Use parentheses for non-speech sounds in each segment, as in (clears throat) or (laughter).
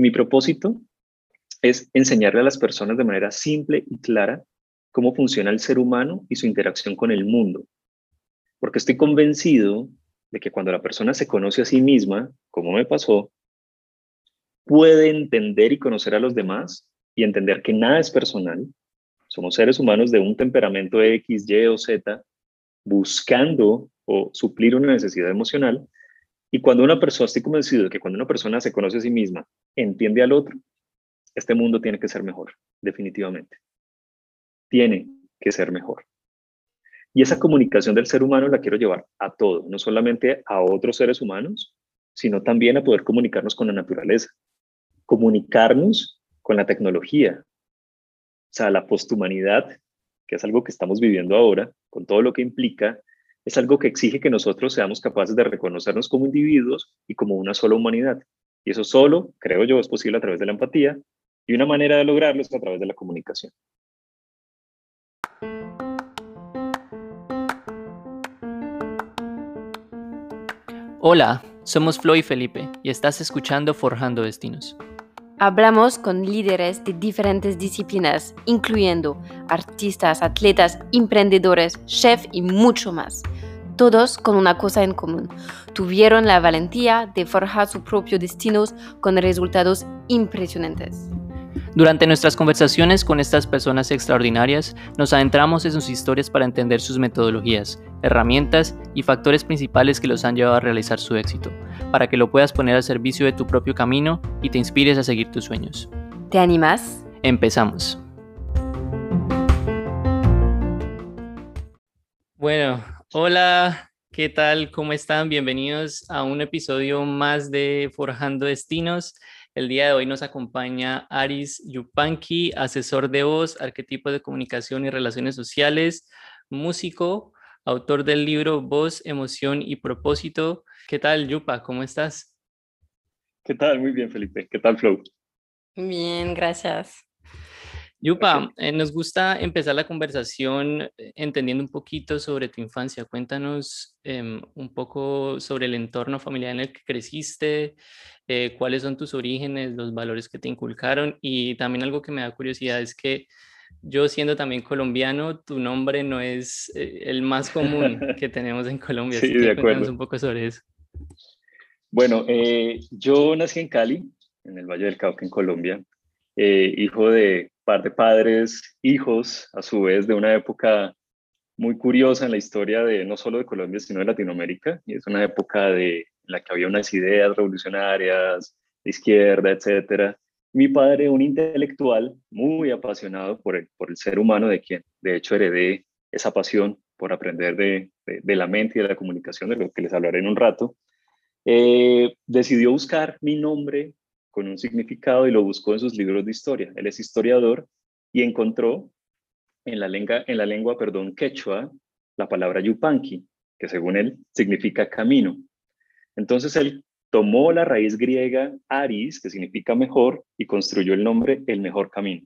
Mi propósito es enseñarle a las personas de manera simple y clara cómo funciona el ser humano y su interacción con el mundo. Porque estoy convencido de que cuando la persona se conoce a sí misma, como me pasó, puede entender y conocer a los demás y entender que nada es personal. Somos seres humanos de un temperamento X, Y o Z buscando o suplir una necesidad emocional. Y cuando una persona, estoy convencido de que cuando una persona se conoce a sí misma, entiende al otro, este mundo tiene que ser mejor, definitivamente. Tiene que ser mejor. Y esa comunicación del ser humano la quiero llevar a todo, no solamente a otros seres humanos, sino también a poder comunicarnos con la naturaleza, comunicarnos con la tecnología. O sea, la posthumanidad, que es algo que estamos viviendo ahora, con todo lo que implica, es algo que exige que nosotros seamos capaces de reconocernos como individuos y como una sola humanidad. Y eso solo, creo yo, es posible a través de la empatía y una manera de lograrlo es a través de la comunicación. Hola, somos Flo y Felipe y estás escuchando Forjando Destinos. Hablamos con líderes de diferentes disciplinas, incluyendo artistas, atletas, emprendedores, chefs y mucho más. Todos con una cosa en común. Tuvieron la valentía de forjar sus propios destinos con resultados impresionantes. Durante nuestras conversaciones con estas personas extraordinarias, nos adentramos en sus historias para entender sus metodologías, herramientas y factores principales que los han llevado a realizar su éxito, para que lo puedas poner al servicio de tu propio camino y te inspires a seguir tus sueños. ¿Te animas? Empezamos. Bueno, hola, ¿qué tal? ¿Cómo están? Bienvenidos a un episodio más de Forjando Destinos. El día de hoy nos acompaña Aris Yupanqui, asesor de voz, arquetipo de comunicación y relaciones sociales, músico, autor del libro Voz, Emoción y Propósito. ¿Qué tal, Yupa? ¿Cómo estás? ¿Qué tal? Muy bien, Felipe. ¿Qué tal, Flow? Bien, gracias. Yupa, eh, nos gusta empezar la conversación eh, entendiendo un poquito sobre tu infancia. Cuéntanos em, un poco sobre el entorno familiar en el que creciste, eh, cuáles son tus orígenes, los valores que te inculcaron y también algo que me da curiosidad es que yo siendo también colombiano, tu nombre no es el más común que (laughs) tenemos en Colombia. Sí, de acuerdo. un poco sobre eso. Bueno, yo nací en Cali, en el Valle del Cauca, en Colombia, hijo de de padres, hijos, a su vez, de una época muy curiosa en la historia de no solo de Colombia, sino de Latinoamérica. Y es una época de, la que había unas ideas revolucionarias, de izquierda, etcétera. Mi padre, un intelectual muy apasionado por el, por el ser humano, de quien de hecho heredé esa pasión por aprender de, de, la mente y de la comunicación, de lo que les hablaré en un rato, eh, decidió buscar mi nombre con un significado y lo buscó en sus libros de historia. Él es historiador y encontró en la lengua, en la lengua perdón, quechua la palabra yupanqui, que según él significa camino. Entonces él tomó la raíz griega aris, que significa mejor, y construyó el nombre el mejor camino.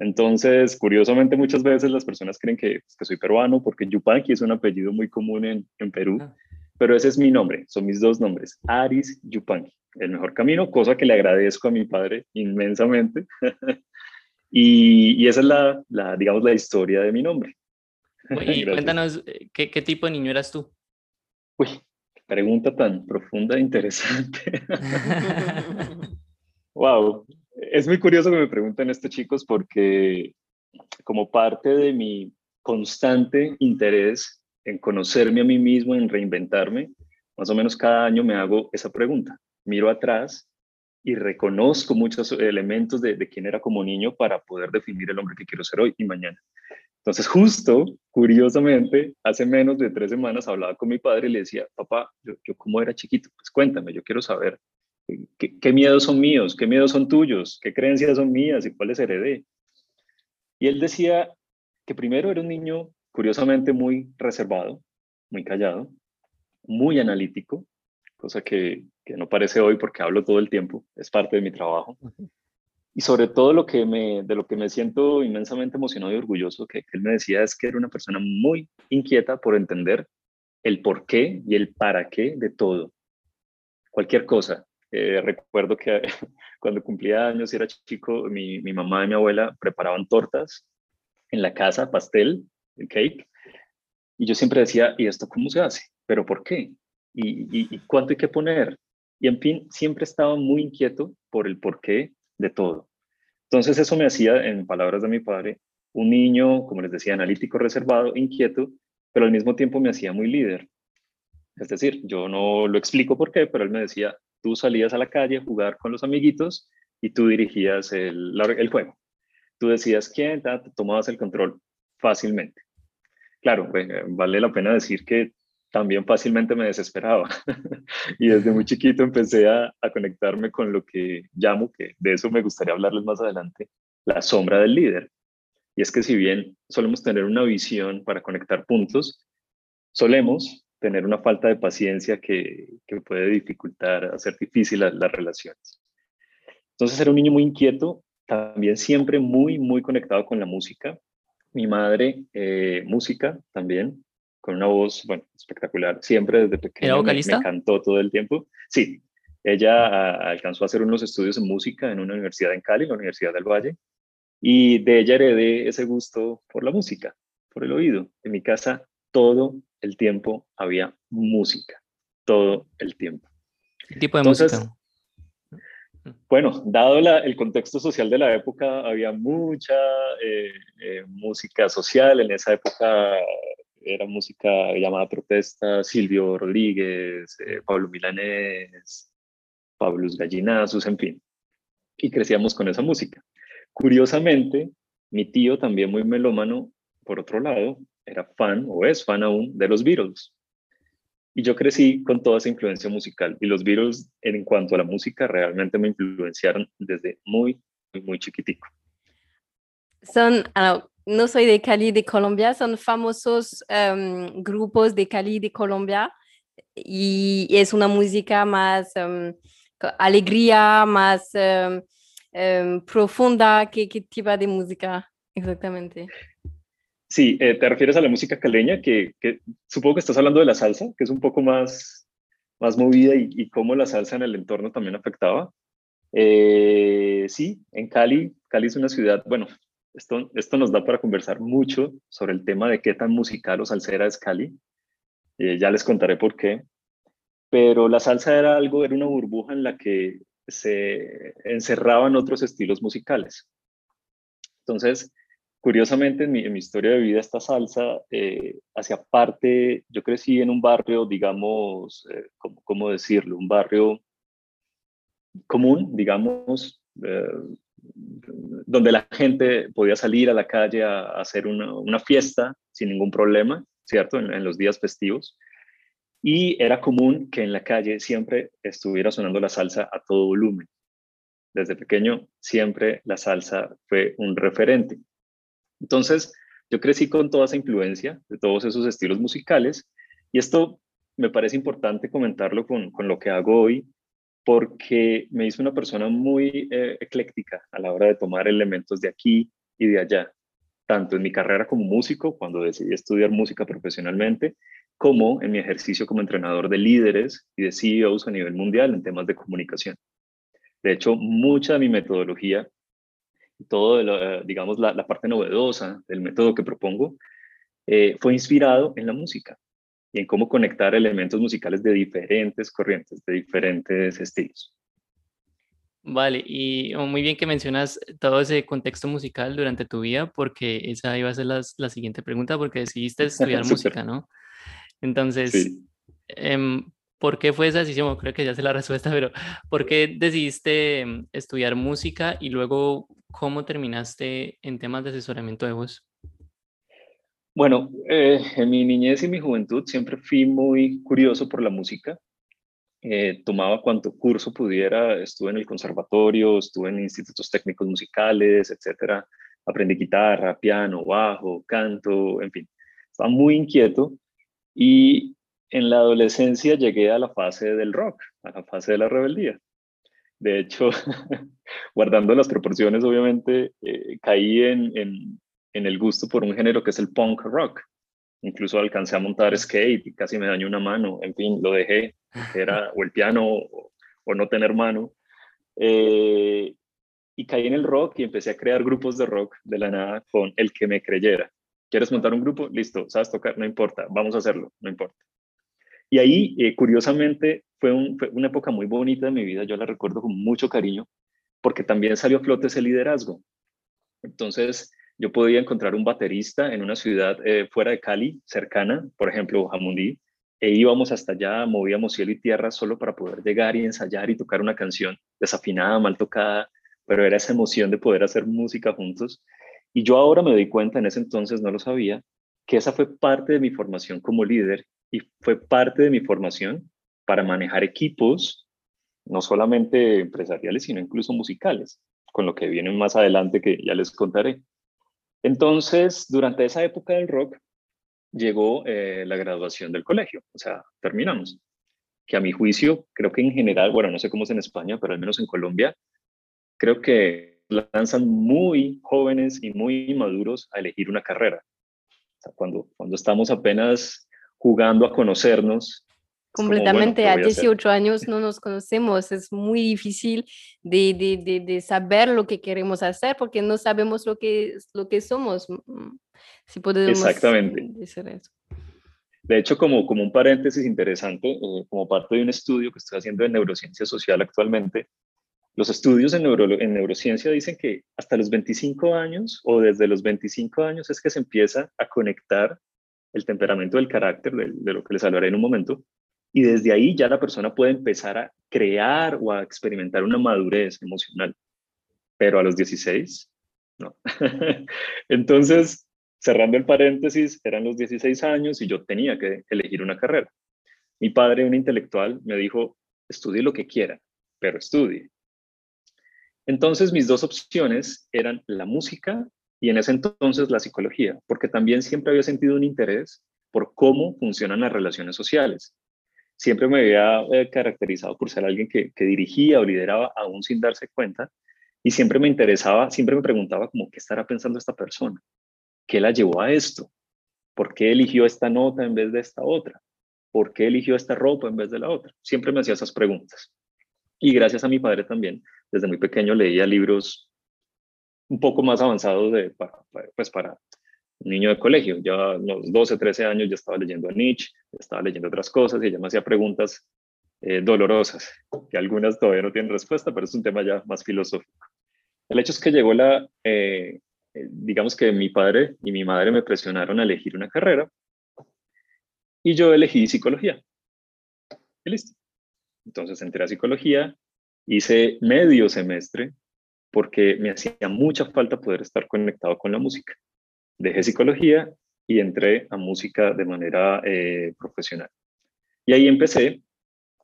Entonces, curiosamente, muchas veces las personas creen que, que soy peruano porque Yupanqui es un apellido muy común en, en Perú, ah. Pero ese es mi nombre, son mis dos nombres, Aris Yupanqui el mejor camino, cosa que le agradezco a mi padre inmensamente. (laughs) y, esa es la, la, digamos, la historia de mi nombre. (laughs) Y cuéntanos, eh, ¿qué, tipo de niño eras tú? Uy, pregunta tan profunda e interesante. (laughs) wow, es muy curioso que me pregunten esto, chicos, porque como parte de mi constante interés en conocerme a mí mismo, en reinventarme, más o menos cada año me hago esa pregunta miro atrás y reconozco muchos elementos de, de quién era como niño para poder definir el hombre que quiero ser hoy y mañana. Entonces, justo, curiosamente, hace menos de tres semanas hablaba con mi padre y le decía, papá, yo, yo cómo era chiquito, pues cuéntame, yo quiero saber qué, qué, miedos son míos, qué miedos son tuyos, qué creencias son mías y cuáles heredé. Y él decía que primero era un niño, curiosamente, muy reservado, muy callado, muy analítico, cosa que, que no parece hoy porque hablo todo el tiempo, es parte de mi trabajo. Y sobre todo lo que me, de lo que me siento inmensamente emocionado y orgulloso que, él me decía es que era una persona muy inquieta por entender el por qué y el para qué de todo. Cualquier cosa, Eh, recuerdo que (laughs) cuando cumplía años y era chico, mi, mi, mamá y mi abuela preparaban tortas en la casa, pastel, cake, y yo siempre decía, ¿y esto cómo se hace? ¿Pero por qué? ¿Y, y, cuánto hay que poner? Y en fin, siempre estaba muy inquieto por el porqué de todo. Entonces eso me hacía, en palabras de mi padre, un niño, como les decía, analítico, reservado, inquieto, pero al mismo tiempo me hacía muy líder. Es decir, yo no lo explico por qué, pero él me decía, tú salías a la calle a jugar con los amiguitos y tú dirigías el, el juego. Tú decías quién, tomabas el control fácilmente. Claro, vale la pena decir que también fácilmente me desesperaba. (laughs) y desde muy chiquito empecé a, conectarme con lo que llamo, que de eso me gustaría hablarles más adelante, la sombra del líder. Y es que si bien solemos tener una visión para conectar puntos, solemos tener una falta de paciencia que, que puede dificultar, hacer difícil las, las relaciones. Entonces era un niño muy inquieto, también siempre muy, muy conectado con la música. Mi madre, eh, música también, con una voz, bueno, espectacular. Siempre desde pequeño ¿Era vocalista? Me, cantó todo el tiempo. Sí, ella a, alcanzó a hacer unos estudios en música en una universidad en Cali, la Universidad del Valle, y de ella heredé ese gusto por la música, por el oído. En mi casa todo el tiempo había música, todo el tiempo. ¿Qué tipo de Entonces, música? Bueno, dado el contexto social de la época, había mucha eh, eh, música social. En esa época era música llamada protesta, Silvio Rodríguez, eh, Pablo Milanés, Pablo Gallinazos, en fin. Y crecíamos con esa música. Curiosamente, mi tío, también muy melómano, por otro lado, era fan o es fan aún de los Beatles. Y yo crecí con toda esa influencia musical. Y los Beatles, en cuanto a la música, realmente me influenciaron desde muy, muy, chiquitico. Son, no soy de Cali, de Colombia, son famosos um, grupos de Cali, de Colombia. Y es una música más um, alegría, más um, profunda. ¿Qué, ¿Qué tipo de música exactamente? Sí, eh, te refieres a la música caleña, que, supongo que estás hablando de la salsa, que es un poco más, más movida y, y cómo la salsa en el entorno también afectaba. Eh, sí, en Cali, Cali es una ciudad, bueno, esto, esto nos da para conversar mucho sobre el tema de qué tan musical o salsera es Cali. Eh, ya les contaré por qué. Pero la salsa era algo, era una burbuja en la que se encerraban otros estilos musicales. Entonces, curiosamente en mi, en mi, historia de vida esta salsa eh, parte, yo crecí en un barrio, digamos, eh, ¿cómo, ¿cómo, decirlo? Un barrio común, digamos, eh, donde la gente podía salir a la calle a, a hacer una, una, fiesta sin ningún problema, ¿cierto? En, en los días festivos. Y era común que en la calle siempre estuviera sonando la salsa a todo volumen. Desde pequeño siempre la salsa fue un referente. Entonces, yo crecí con toda esa influencia de todos esos estilos musicales y esto me parece importante comentarlo con, con lo que hago hoy porque me hizo una persona muy eh, ecléctica a la hora de tomar elementos de aquí y de allá, tanto en mi carrera como músico, cuando decidí estudiar música profesionalmente, como en mi ejercicio como entrenador de líderes y de CEOs a nivel mundial en temas de comunicación. De hecho, mucha de mi metodología todo, digamos, la, la, parte novedosa del método que propongo, eh, fue inspirado en la música y en cómo conectar elementos musicales de diferentes corrientes, de diferentes estilos. Vale, y oh, muy bien que mencionas todo ese contexto musical durante tu vida, porque esa iba a ser la, la siguiente pregunta, porque decidiste (laughs) estudiar música, ¿no? Entonces, sí. eh, ¿Por qué fue esa decisión? Creo que ya sé la (laughs) respuesta, pero ¿por qué decidiste mm, estudiar música y luego cómo terminaste en temas de asesoramiento de voz? Bueno, eh, en mi niñez y mi juventud siempre fui muy curioso por la música. Eh, tomaba cuanto curso pudiera, estuve en el conservatorio, estuve en institutos técnicos musicales, etcétera. Aprendí guitarra, piano, bajo, canto, en fin. Estaba muy inquieto y en la adolescencia llegué a la fase del rock, a la fase de la rebeldía. De hecho, (laughs) guardando las proporciones, obviamente, eh, caí en, en, en, el gusto por un género que es el punk rock. Incluso alcancé a montar skate y casi me dañó una mano. En fin, lo dejé, era (laughs) o el piano o, o no tener mano. Eh, y caí en el rock y empecé a crear grupos de rock de la nada con el que me creyera. ¿Quieres montar un grupo? Listo, ¿sabes tocar? No importa, vamos a hacerlo, no importa. Y ahí, eh, curiosamente, fue, una época muy bonita de mi vida, yo la recuerdo con mucho cariño, porque también salió a flote ese liderazgo. Entonces, yo podía encontrar un baterista en una ciudad eh, fuera de Cali, cercana, por ejemplo, Jamundí, e íbamos hasta allá, movíamos cielo y tierra solo para poder llegar y ensayar y tocar una canción desafinada, mal tocada, pero era esa emoción de poder hacer música juntos. Y yo ahora me doy cuenta, en ese entonces no lo sabía, que esa fue parte de mi formación como líder y fue parte de mi formación para manejar equipos, no solamente empresariales, sino incluso musicales, con lo que viene más adelante que ya les contaré. Entonces, durante esa época del rock, llegó eh, la graduación del colegio, o sea, terminamos. Que a mi juicio, creo que en general, bueno, no sé cómo es en España, pero al menos en Colombia, creo que lanzan muy jóvenes y muy maduros a elegir una carrera. O sea, cuando, cuando estamos apenas jugando a conocernos. Completamente, a, 18 años no nos conocemos, es muy difícil de, de, de, saber lo que queremos hacer porque no sabemos lo que, lo que somos. Mm, si podemos Exactamente. Decir eso. De hecho, como, como un paréntesis interesante, eh, como parte de un estudio que estoy haciendo de neurociencia social actualmente, los estudios en, neuro, en neurociencia dicen que hasta los 25 años o desde los 25 años es que se empieza a conectar el temperamento del carácter, de, lo que les hablaré en un momento, y desde ahí ya la persona puede empezar a crear o a experimentar una madurez emocional. Pero a los 16, no. (laughs) Entonces, cerrando el paréntesis, eran los 16 años y yo tenía que elegir una carrera. Mi padre, un intelectual, me dijo, estudie lo que quiera, pero estudie. Entonces, mis dos opciones eran la música y en ese entonces la psicología, porque también siempre había sentido un interés por cómo funcionan las relaciones sociales. Siempre me había eh, caracterizado por ser alguien que, dirigía o lideraba aún sin darse cuenta y siempre me interesaba, siempre me preguntaba como, ¿qué estará pensando esta persona? ¿Qué la llevó a esto? ¿Por qué eligió esta nota en vez de esta otra? ¿Por qué eligió esta ropa en vez de la otra? Siempre me hacía esas preguntas. Y gracias a mi padre también, desde muy pequeño leía libros un poco más avanzado de, para, pues para niño de colegio. Ya a los 12, 13 años ya estaba leyendo a Nietzsche, estaba leyendo otras cosas y ella me hacía preguntas eh, dolorosas, que algunas todavía no tienen respuesta, pero es un tema ya más filosófico. El hecho es que llegó la, eh, eh, digamos que mi padre y mi madre me presionaron a elegir una carrera y yo elegí psicología. Y listo. Entonces entré a psicología, hice medio semestre porque me hacía mucha falta poder estar conectado con la música. Dejé psicología y entré a música de manera eh, profesional. Y ahí empecé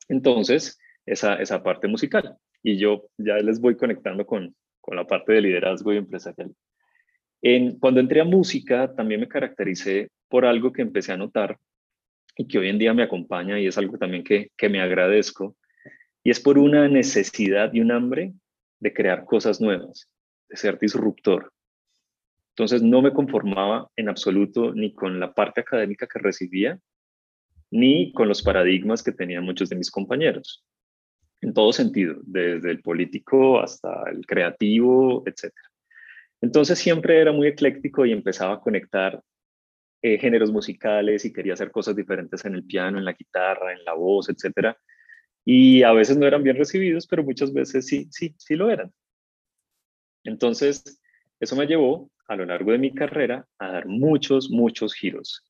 entonces esa, esa parte musical. Y yo ya les voy conectando con, con la parte de liderazgo y empresarial. En, cuando entré a música, también me caractericé por algo que empecé a notar y que hoy en día me acompaña y es algo también que, que me agradezco, y es por una necesidad y un hambre de crear cosas nuevas, de ser disruptor. Entonces no me conformaba en absoluto ni con la parte académica que recibía, ni con los paradigmas que tenían muchos de mis compañeros, en todo sentido, desde el político hasta el creativo, etc. Entonces siempre era muy ecléctico y empezaba a conectar eh, géneros musicales y quería hacer cosas diferentes en el piano, en la guitarra, en la voz, etcétera y a veces no eran bien recibidos, pero muchas veces sí, sí, sí lo eran. Entonces, eso me llevó a lo largo de mi carrera a dar muchos, muchos giros.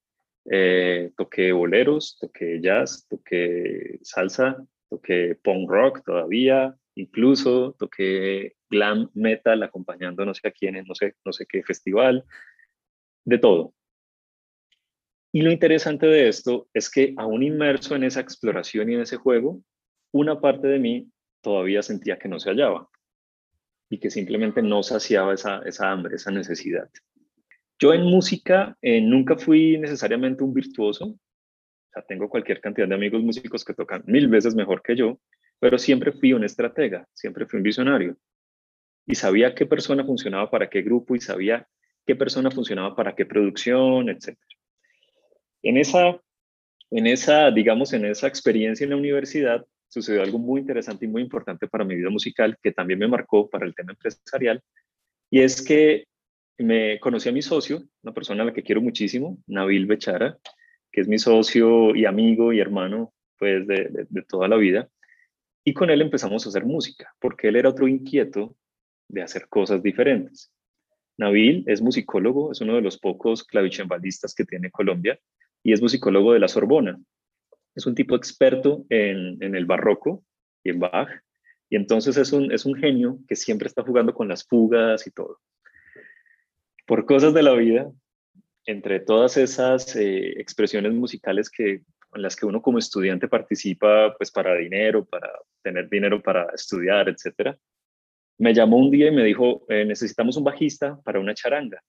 Eh, toqué boleros, toqué jazz, toqué salsa, toqué punk rock todavía, incluso toqué glam metal acompañando no sé a quiénes, no sé, no sé qué festival, de todo. Y lo interesante de esto es que aún inmerso en esa exploración y en ese juego, una parte de mí todavía sentía que no se hallaba y que simplemente no saciaba esa, esa hambre, esa necesidad. Yo en música eh, nunca fui necesariamente un virtuoso, o sea, tengo cualquier cantidad de amigos músicos que tocan mil veces mejor que yo, pero siempre fui un estratega, siempre fui un visionario y sabía qué persona funcionaba para qué grupo y sabía qué persona funcionaba para qué producción, etc. En esa, en esa, digamos, en esa experiencia en la universidad, sucedió algo muy interesante y muy importante para mi vida musical, que también me marcó para el tema empresarial, y es que me conocí a mi socio, una persona a la que quiero muchísimo, Nabil Bechara, que es mi socio y amigo y hermano pues de, de toda la vida. Y con él empezamos a hacer música, porque él era otro inquieto de hacer cosas diferentes. Nabil es musicólogo, es uno de los pocos clavicembalistas que tiene Colombia y es musicólogo de la Sorbona. Es un tipo experto en, el barroco y en Bach y entonces es un, es un genio que siempre está jugando con las fugas y todo. Por cosas de la vida, entre todas esas eh, expresiones musicales que, en las que uno como estudiante participa pues para dinero, para tener dinero para estudiar, etcétera, me llamó un día y me dijo, eh, necesitamos un bajista para una charanga.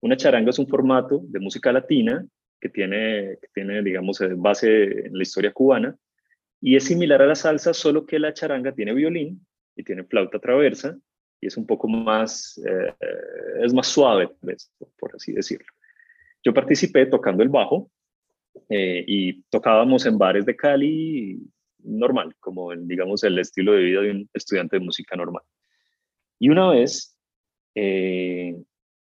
Una charanga es un formato de música latina que tiene, que tiene, digamos, eh, base en la historia cubana y es similar a la salsa, solo que la charanga tiene violín y tiene flauta traversa y es un poco más, eh, es más suave, pues, por así decirlo. Yo participé tocando el bajo y tocábamos en bares de Cali normal, como en, digamos, el estilo de vida de un estudiante de música normal. Y una vez, eh,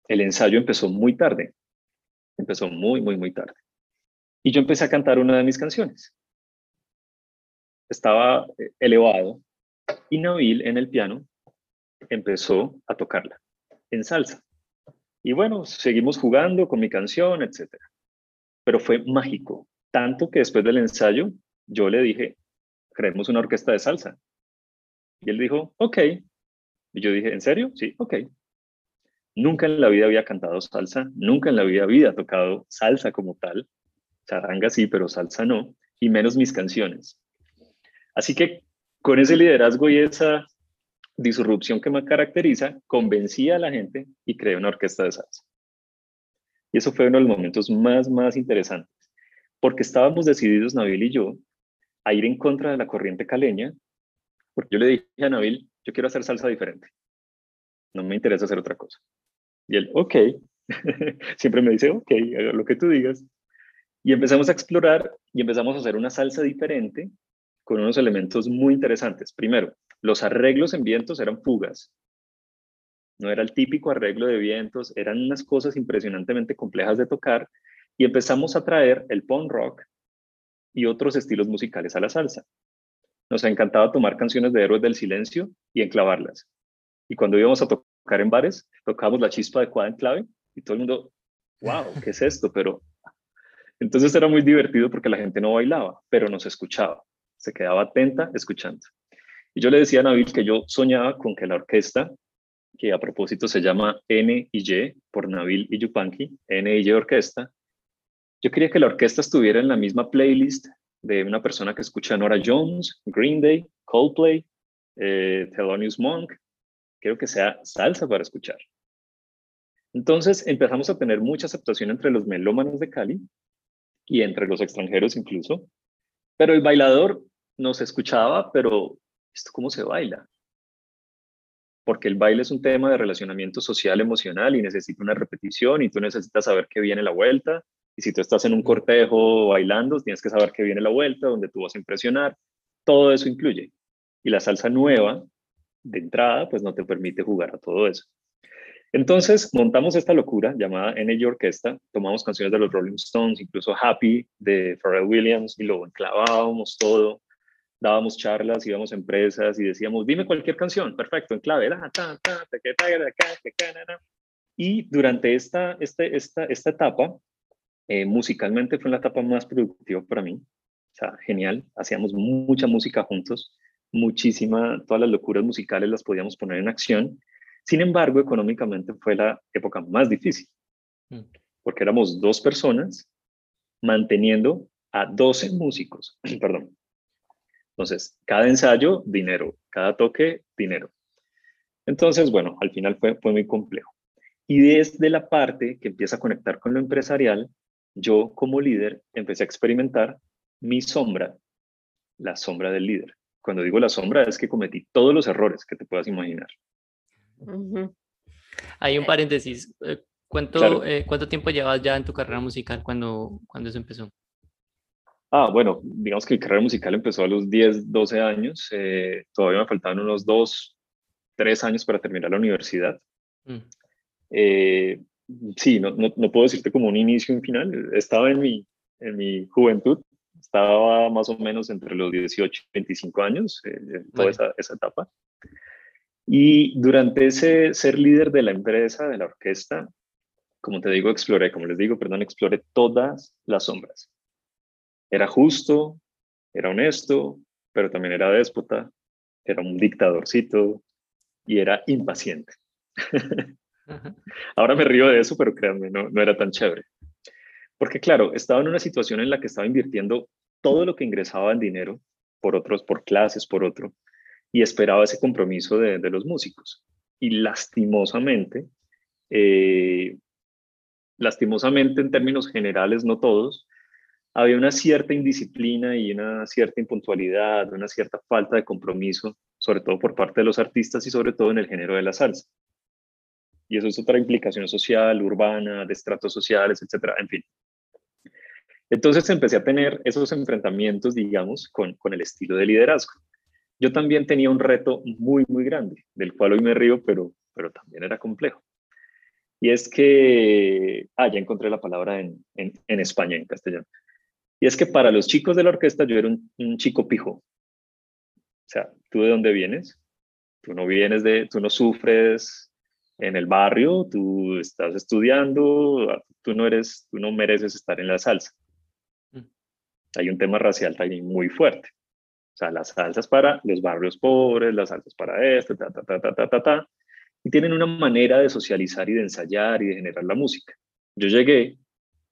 el ensayo empezó muy tarde, empezó muy, muy, muy tarde. Y yo empecé a cantar una de mis canciones. Estaba eh, elevado y Nabil en el piano empezó a tocarla en salsa. Y bueno, seguimos jugando con mi canción, etc. Pero fue mágico, tanto que después del ensayo yo le dije, creemos una orquesta de salsa. Y él dijo, ok, y yo dije, ¿en serio? Sí, ok. Nunca en la vida había cantado salsa, nunca en la vida había tocado salsa como tal. Charanga sí, pero salsa no, y menos mis canciones. Así que con ese liderazgo y esa disrupción que me caracteriza, convencí a la gente y creé una orquesta de salsa. Y eso fue uno de los momentos más, más interesantes, porque estábamos decididos, Nabil y yo, a ir en contra de la corriente caleña, porque yo le dije a Nabil, yo quiero hacer salsa diferente. No me interesa hacer otra cosa. Y él, ok, (laughs) siempre me dice, ok, haga lo que tú digas. Y empezamos a explorar y empezamos a hacer una salsa diferente con unos elementos muy interesantes. Primero, los arreglos en vientos eran fugas. No era el típico arreglo de vientos, eran unas cosas impresionantemente complejas de tocar y empezamos a traer el punk rock y otros estilos musicales a la salsa. Nos encantaba tomar canciones de Héroes del Silencio y enclavarlas. Y cuando íbamos a tocar en bares, tocábamos la chispa adecuada en clave y todo el mundo, wow, ¿qué es esto? Pero entonces era muy divertido porque la gente no bailaba, pero nos escuchaba, se quedaba atenta escuchando. Y yo le decía a Nabil que yo soñaba con que la orquesta, que a propósito se llama N y Y por Nabil y Yupanqui, N y Y Orquesta, yo quería que la orquesta estuviera en la misma playlist de una persona que escucha Nora Jones, Green Day, Coldplay, eh, Thelonious Monk. Quiero que sea salsa para escuchar. Entonces empezamos a tener mucha aceptación entre los melómanos de Cali y entre los extranjeros incluso. Pero el bailador nos escuchaba, pero ¿esto cómo se baila? Porque el baile es un tema de relacionamiento social, emocional y necesita una repetición y tú necesitas saber que viene la vuelta y si tú estás en un cortejo bailando, tienes que saber que viene la vuelta, donde tú vas a impresionar. Todo eso incluye. Y la salsa nueva, de entrada, pues no te permite jugar a todo eso. Entonces montamos esta locura llamada NJ Orquesta, tomamos canciones de los Rolling Stones, incluso Happy de Pharrell Williams y lo enclavábamos todo, dábamos charlas, íbamos a empresas y decíamos, dime cualquier canción, perfecto, en clave, y durante esta, este, esta, esta etapa eh, musicalmente fue la etapa más productiva para mí. O sea, genial. Hacíamos mucha música juntos, muchísima, todas las locuras musicales las podíamos poner en acción. Sin embargo, económicamente fue la época más difícil, mm. porque éramos dos personas manteniendo a 12 músicos, (clears throat) perdón. Entonces, cada ensayo, dinero, cada toque, dinero. Entonces, bueno, al final fue, fue muy complejo. Y desde la parte que empieza a conectar con lo empresarial, yo como líder empecé a experimentar mi sombra, la sombra del líder. Cuando digo la sombra es que cometí todos los errores que te puedas imaginar. Hay un paréntesis. Eh, ¿Cuánto, eh, ¿Cuánto tiempo llevas ya en tu carrera musical cuando, cuando eso empezó? Ah, bueno, digamos que mi carrera musical empezó a los 10, 12 años. Eh, todavía me faltaban unos 2, 3 años para terminar la universidad. Mm. Eh, sí, no, no, no, puedo decirte como un inicio y un final. Estaba en mi, en mi juventud, estaba más o menos entre los 18 y 25 años, eh, toda esa, esa, etapa. Y durante ese ser líder de la empresa, de la orquesta, como te digo, exploré, como les digo, perdón, exploré todas las sombras. Era justo, era honesto, pero también era déspota, era un dictadorcito y era impaciente. (laughs) Ahora me río de eso, pero créanme, no, no era tan chévere. Porque claro, estaba en una situación en la que estaba invirtiendo todo lo que ingresaba en dinero por otros, por clases, por otro, y esperaba ese compromiso de, los músicos. Y lastimosamente, eh, lastimosamente en términos generales, no todos, había una cierta indisciplina y una cierta impuntualidad, una cierta falta de compromiso, sobre todo por parte de los artistas y sobre todo en el género de la salsa. Y eso es otra implicación social, urbana, de estratos sociales, etcétera, en fin. Entonces empecé a tener esos enfrentamientos, digamos, con, el estilo de liderazgo. Yo también tenía un reto muy, muy grande, del cual hoy me río, pero, pero también era complejo. Y es que, ah, ya encontré la palabra en, en, en España, en castellano. Y es que para los chicos de la orquesta yo era un, un, chico pijo. O sea, ¿tú de dónde vienes? Tú no vienes de, tú no sufres en el barrio, tú estás estudiando, tú no eres, tú no mereces estar en la salsa. Hay un tema racial también muy fuerte. O sea, las salsas para los barrios pobres, las salsas para esto, ta, ta, ta, ta, ta, ta, ta. Y tienen una manera de socializar y de ensayar y de generar la música. Yo llegué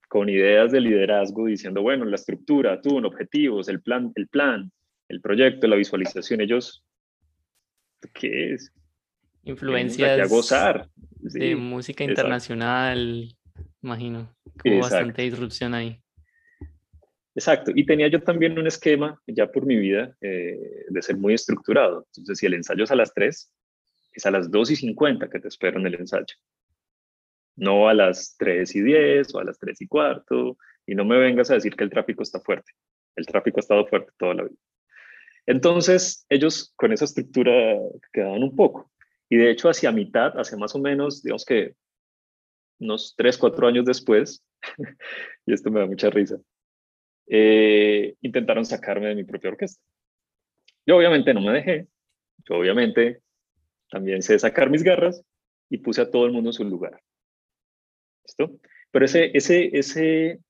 con ideas de liderazgo diciendo, bueno, la estructura, tú, objetivos, el plan, el plan, el proyecto, la visualización, ellos, ¿qué es? Influencias a gozar. de música internacional, imagino, hubo bastante disrupción ahí. Exacto, y tenía yo también un esquema ya por mi vida eh, de ser muy estructurado. Entonces, si el ensayo es a las 3, es a las 2 y 50 que te espero en el ensayo no a las 3 y 10 o a las 3 y cuarto, y no me vengas a decir que el tráfico está fuerte. El tráfico ha estado fuerte toda la vida. Entonces, ellos con esa estructura quedaban un poco. Y de hecho, hacia mitad, hacia más o menos, digamos que unos 3, 4 años después, (laughs) y esto me da mucha risa, eh, intentaron sacarme de mi propia orquesta. Yo obviamente no me dejé, yo obviamente también sé sacar mis garras y puse a todo el mundo en su lugar. ¿Listo? Pero ese, ese, ese,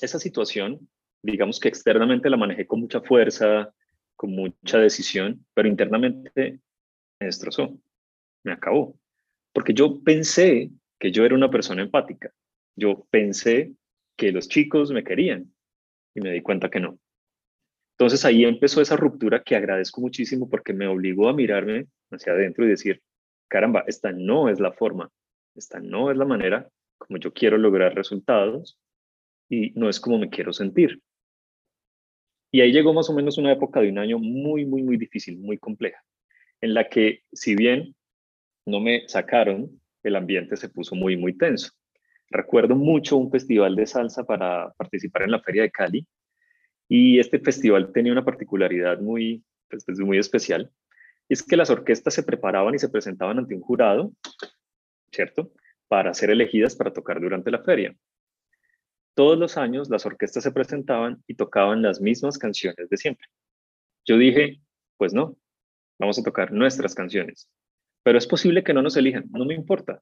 esa situación, digamos que externamente la manejé con mucha fuerza, con mucha decisión, pero internamente me destrozó, me acabó. Porque yo pensé que yo era una persona empática. Yo pensé que los chicos me querían y me di cuenta que no. Entonces ahí empezó esa ruptura que agradezco muchísimo porque me obligó a mirarme hacia adentro y decir, caramba, esta no es la forma, esta no es la manera como yo quiero lograr resultados y no es como me quiero sentir. Y ahí llegó más o menos una época de un año muy, muy, muy difícil, muy compleja, en la que si bien no me sacaron, el ambiente se puso muy, muy tenso. Recuerdo mucho un festival de salsa para participar en la Feria de Cali y este festival tenía una particularidad muy, pues, pues muy especial. Es que las orquestas se preparaban y se presentaban ante un jurado, ¿cierto? para ser elegidas para tocar durante la feria. Todos los años las orquestas se presentaban y tocaban las mismas canciones de siempre. Yo dije, pues no, vamos a tocar nuestras canciones. Pero es posible que no nos elijan, no me importa.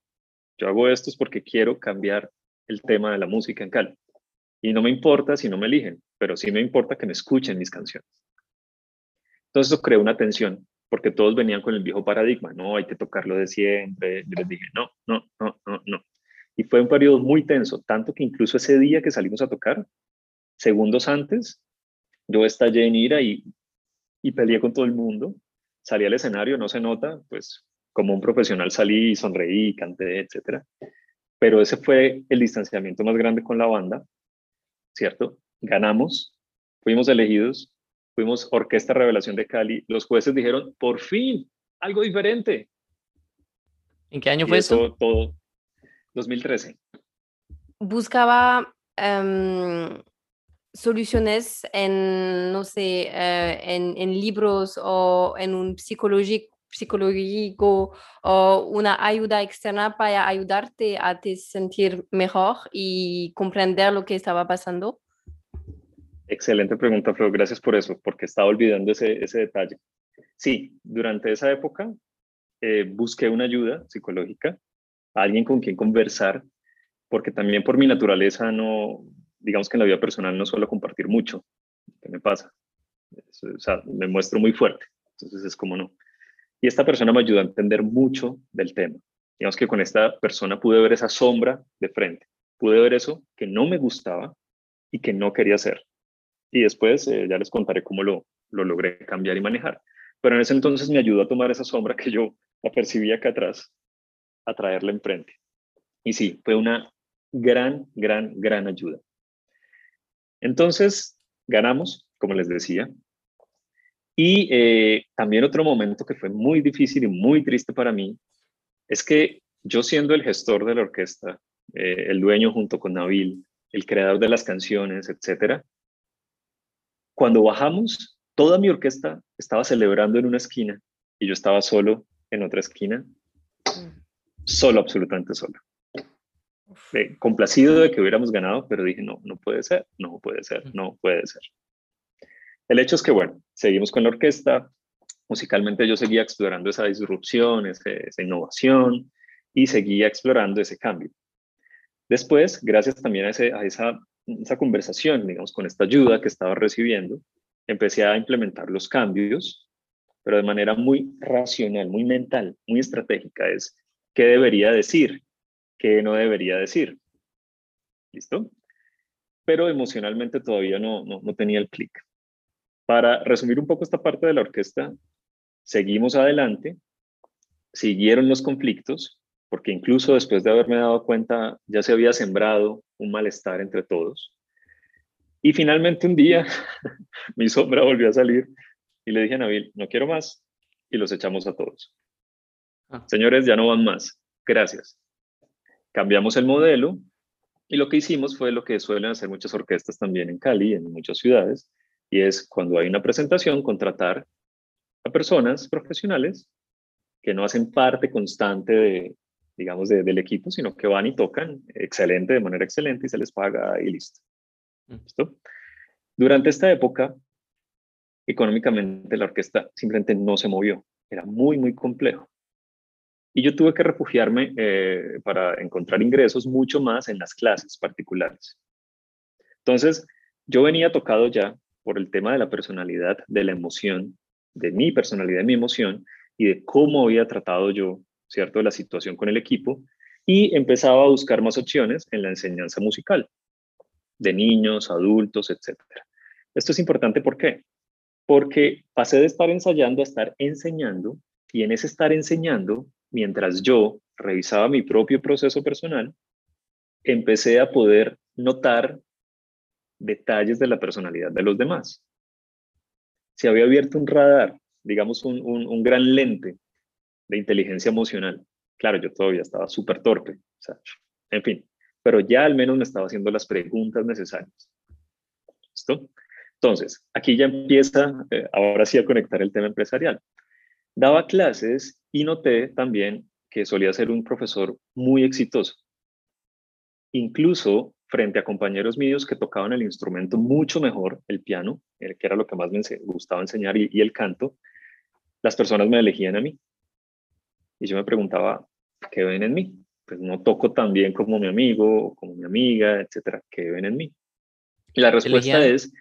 Yo hago esto porque quiero cambiar el tema de la música en Cali. Y no me importa si no me eligen, pero sí me importa que me escuchen mis canciones. Entonces eso creó una tensión porque todos venían con el viejo paradigma, no, hay que tocarlo de siempre. Yo les dije, no, no, no, no, no. Y fue un periodo muy tenso, tanto que incluso ese día que salimos a tocar, segundos antes, yo estallé en ira y, y peleé con todo el mundo. Salí al escenario, no se nota, pues como un profesional salí y sonreí, canté, etc. Pero ese fue el distanciamiento más grande con la banda, ¿cierto? Ganamos, fuimos elegidos fuimos Orquesta Revelación de Cali, los jueces dijeron, por fin, algo diferente. ¿En qué año fue eso? Todo, 2013. Buscaba em, soluciones en, no sé, eh, en, en, libros o en un psicológico, psicológico o una ayuda externa para ayudarte a te sentir mejor y comprender lo que estaba pasando? Excelente pregunta, Flo. Gracias por eso, porque estaba olvidando ese, ese detalle. Sí, durante esa época eh, busqué una ayuda psicológica, alguien con quien conversar, porque también por mi naturaleza no, digamos que en la vida personal no suelo compartir mucho. ¿Qué me pasa? o sea, me muestro muy fuerte. Entonces es como no. Y esta persona me ayudó a entender mucho del tema. Digamos que con esta persona pude ver esa sombra de frente. Pude ver eso que no me gustaba y que no quería hacer. Y después eh, ya les contaré cómo lo, lo logré cambiar y manejar. Pero en ese entonces me ayudó a tomar esa sombra que yo la percibía acá atrás, a traerla enfrente. Y sí, fue una gran, gran, gran ayuda. Entonces, ganamos, como les decía. Y eh, también otro momento que fue muy difícil y muy triste para mí es que yo siendo el gestor de la orquesta, eh, el dueño junto con Nabil, el creador de las canciones, etcétera, cuando bajamos, toda mi orquesta estaba celebrando en una esquina y yo estaba solo en otra esquina, solo, absolutamente solo. Eh, complacido de que hubiéramos ganado, pero dije, no, no puede ser, no puede ser, no puede ser. El hecho es que, bueno, seguimos con la orquesta, musicalmente yo seguía explorando esa disrupción, esa innovación y seguía explorando ese cambio. Después, gracias también a, esa, conversación, digamos, con esta ayuda que estaba recibiendo, empecé a implementar los cambios, pero de manera muy racional, muy mental, muy estratégica. Es, ¿qué debería decir? que no debería decir. ¿Listo? Pero emocionalmente todavía no, no, no tenía el clic. Para resumir un poco esta parte de la orquesta, seguimos adelante, siguieron los conflictos, porque incluso después de haberme dado cuenta ya se había sembrado un malestar entre todos. Y finalmente un día (laughs) mi sombra volvió a salir y le dije a Nabil, no quiero más, y los echamos a todos. Ah. Señores, ya no van más. Gracias. Cambiamos el modelo y lo que hicimos fue lo que suelen hacer muchas orquestas también en Cali, en muchas ciudades, y es cuando hay una presentación, contratar a personas profesionales que no hacen parte constante de, digamos, del equipo, sino que van y tocan excelente, de manera excelente, y se les paga y listo. Mm. ¿Listo? Durante esta época, económicamente la orquesta simplemente no se movió. Era muy, muy complejo. Y yo tuve que refugiarme eh, para encontrar ingresos mucho más en las clases particulares. Entonces, yo venía tocado ya por el tema de la personalidad, de la emoción, de mi personalidad, de mi emoción y de cómo había tratado yo, ¿cierto?, la situación con el equipo y empezaba a buscar más opciones en la enseñanza musical de niños, adultos, etc. Esto es importante, ¿por qué? Porque pasé de estar ensayando a estar enseñando y en ese estar enseñando mientras yo revisaba mi propio proceso personal, empecé a poder notar detalles de la personalidad de los demás. Se había abierto un radar, digamos un, gran lente de inteligencia emocional. Claro, yo todavía estaba súper torpe, en fin, pero ya al menos me estaba haciendo las preguntas necesarias. ¿Listo? Entonces, aquí ya empieza, eh, ahora sí, a conectar el tema empresarial. Daba clases y noté también que solía ser un profesor muy exitoso. Incluso frente a compañeros míos que tocaban el instrumento mucho mejor, el piano, que era lo que más me gustaba enseñar, y, y el canto, las personas me elegían a mí. Y yo me preguntaba, ¿qué ven en mí? Pues no toco tan bien como mi amigo, como mi amiga, etcétera. ¿Qué ven en mí? Y la respuesta es...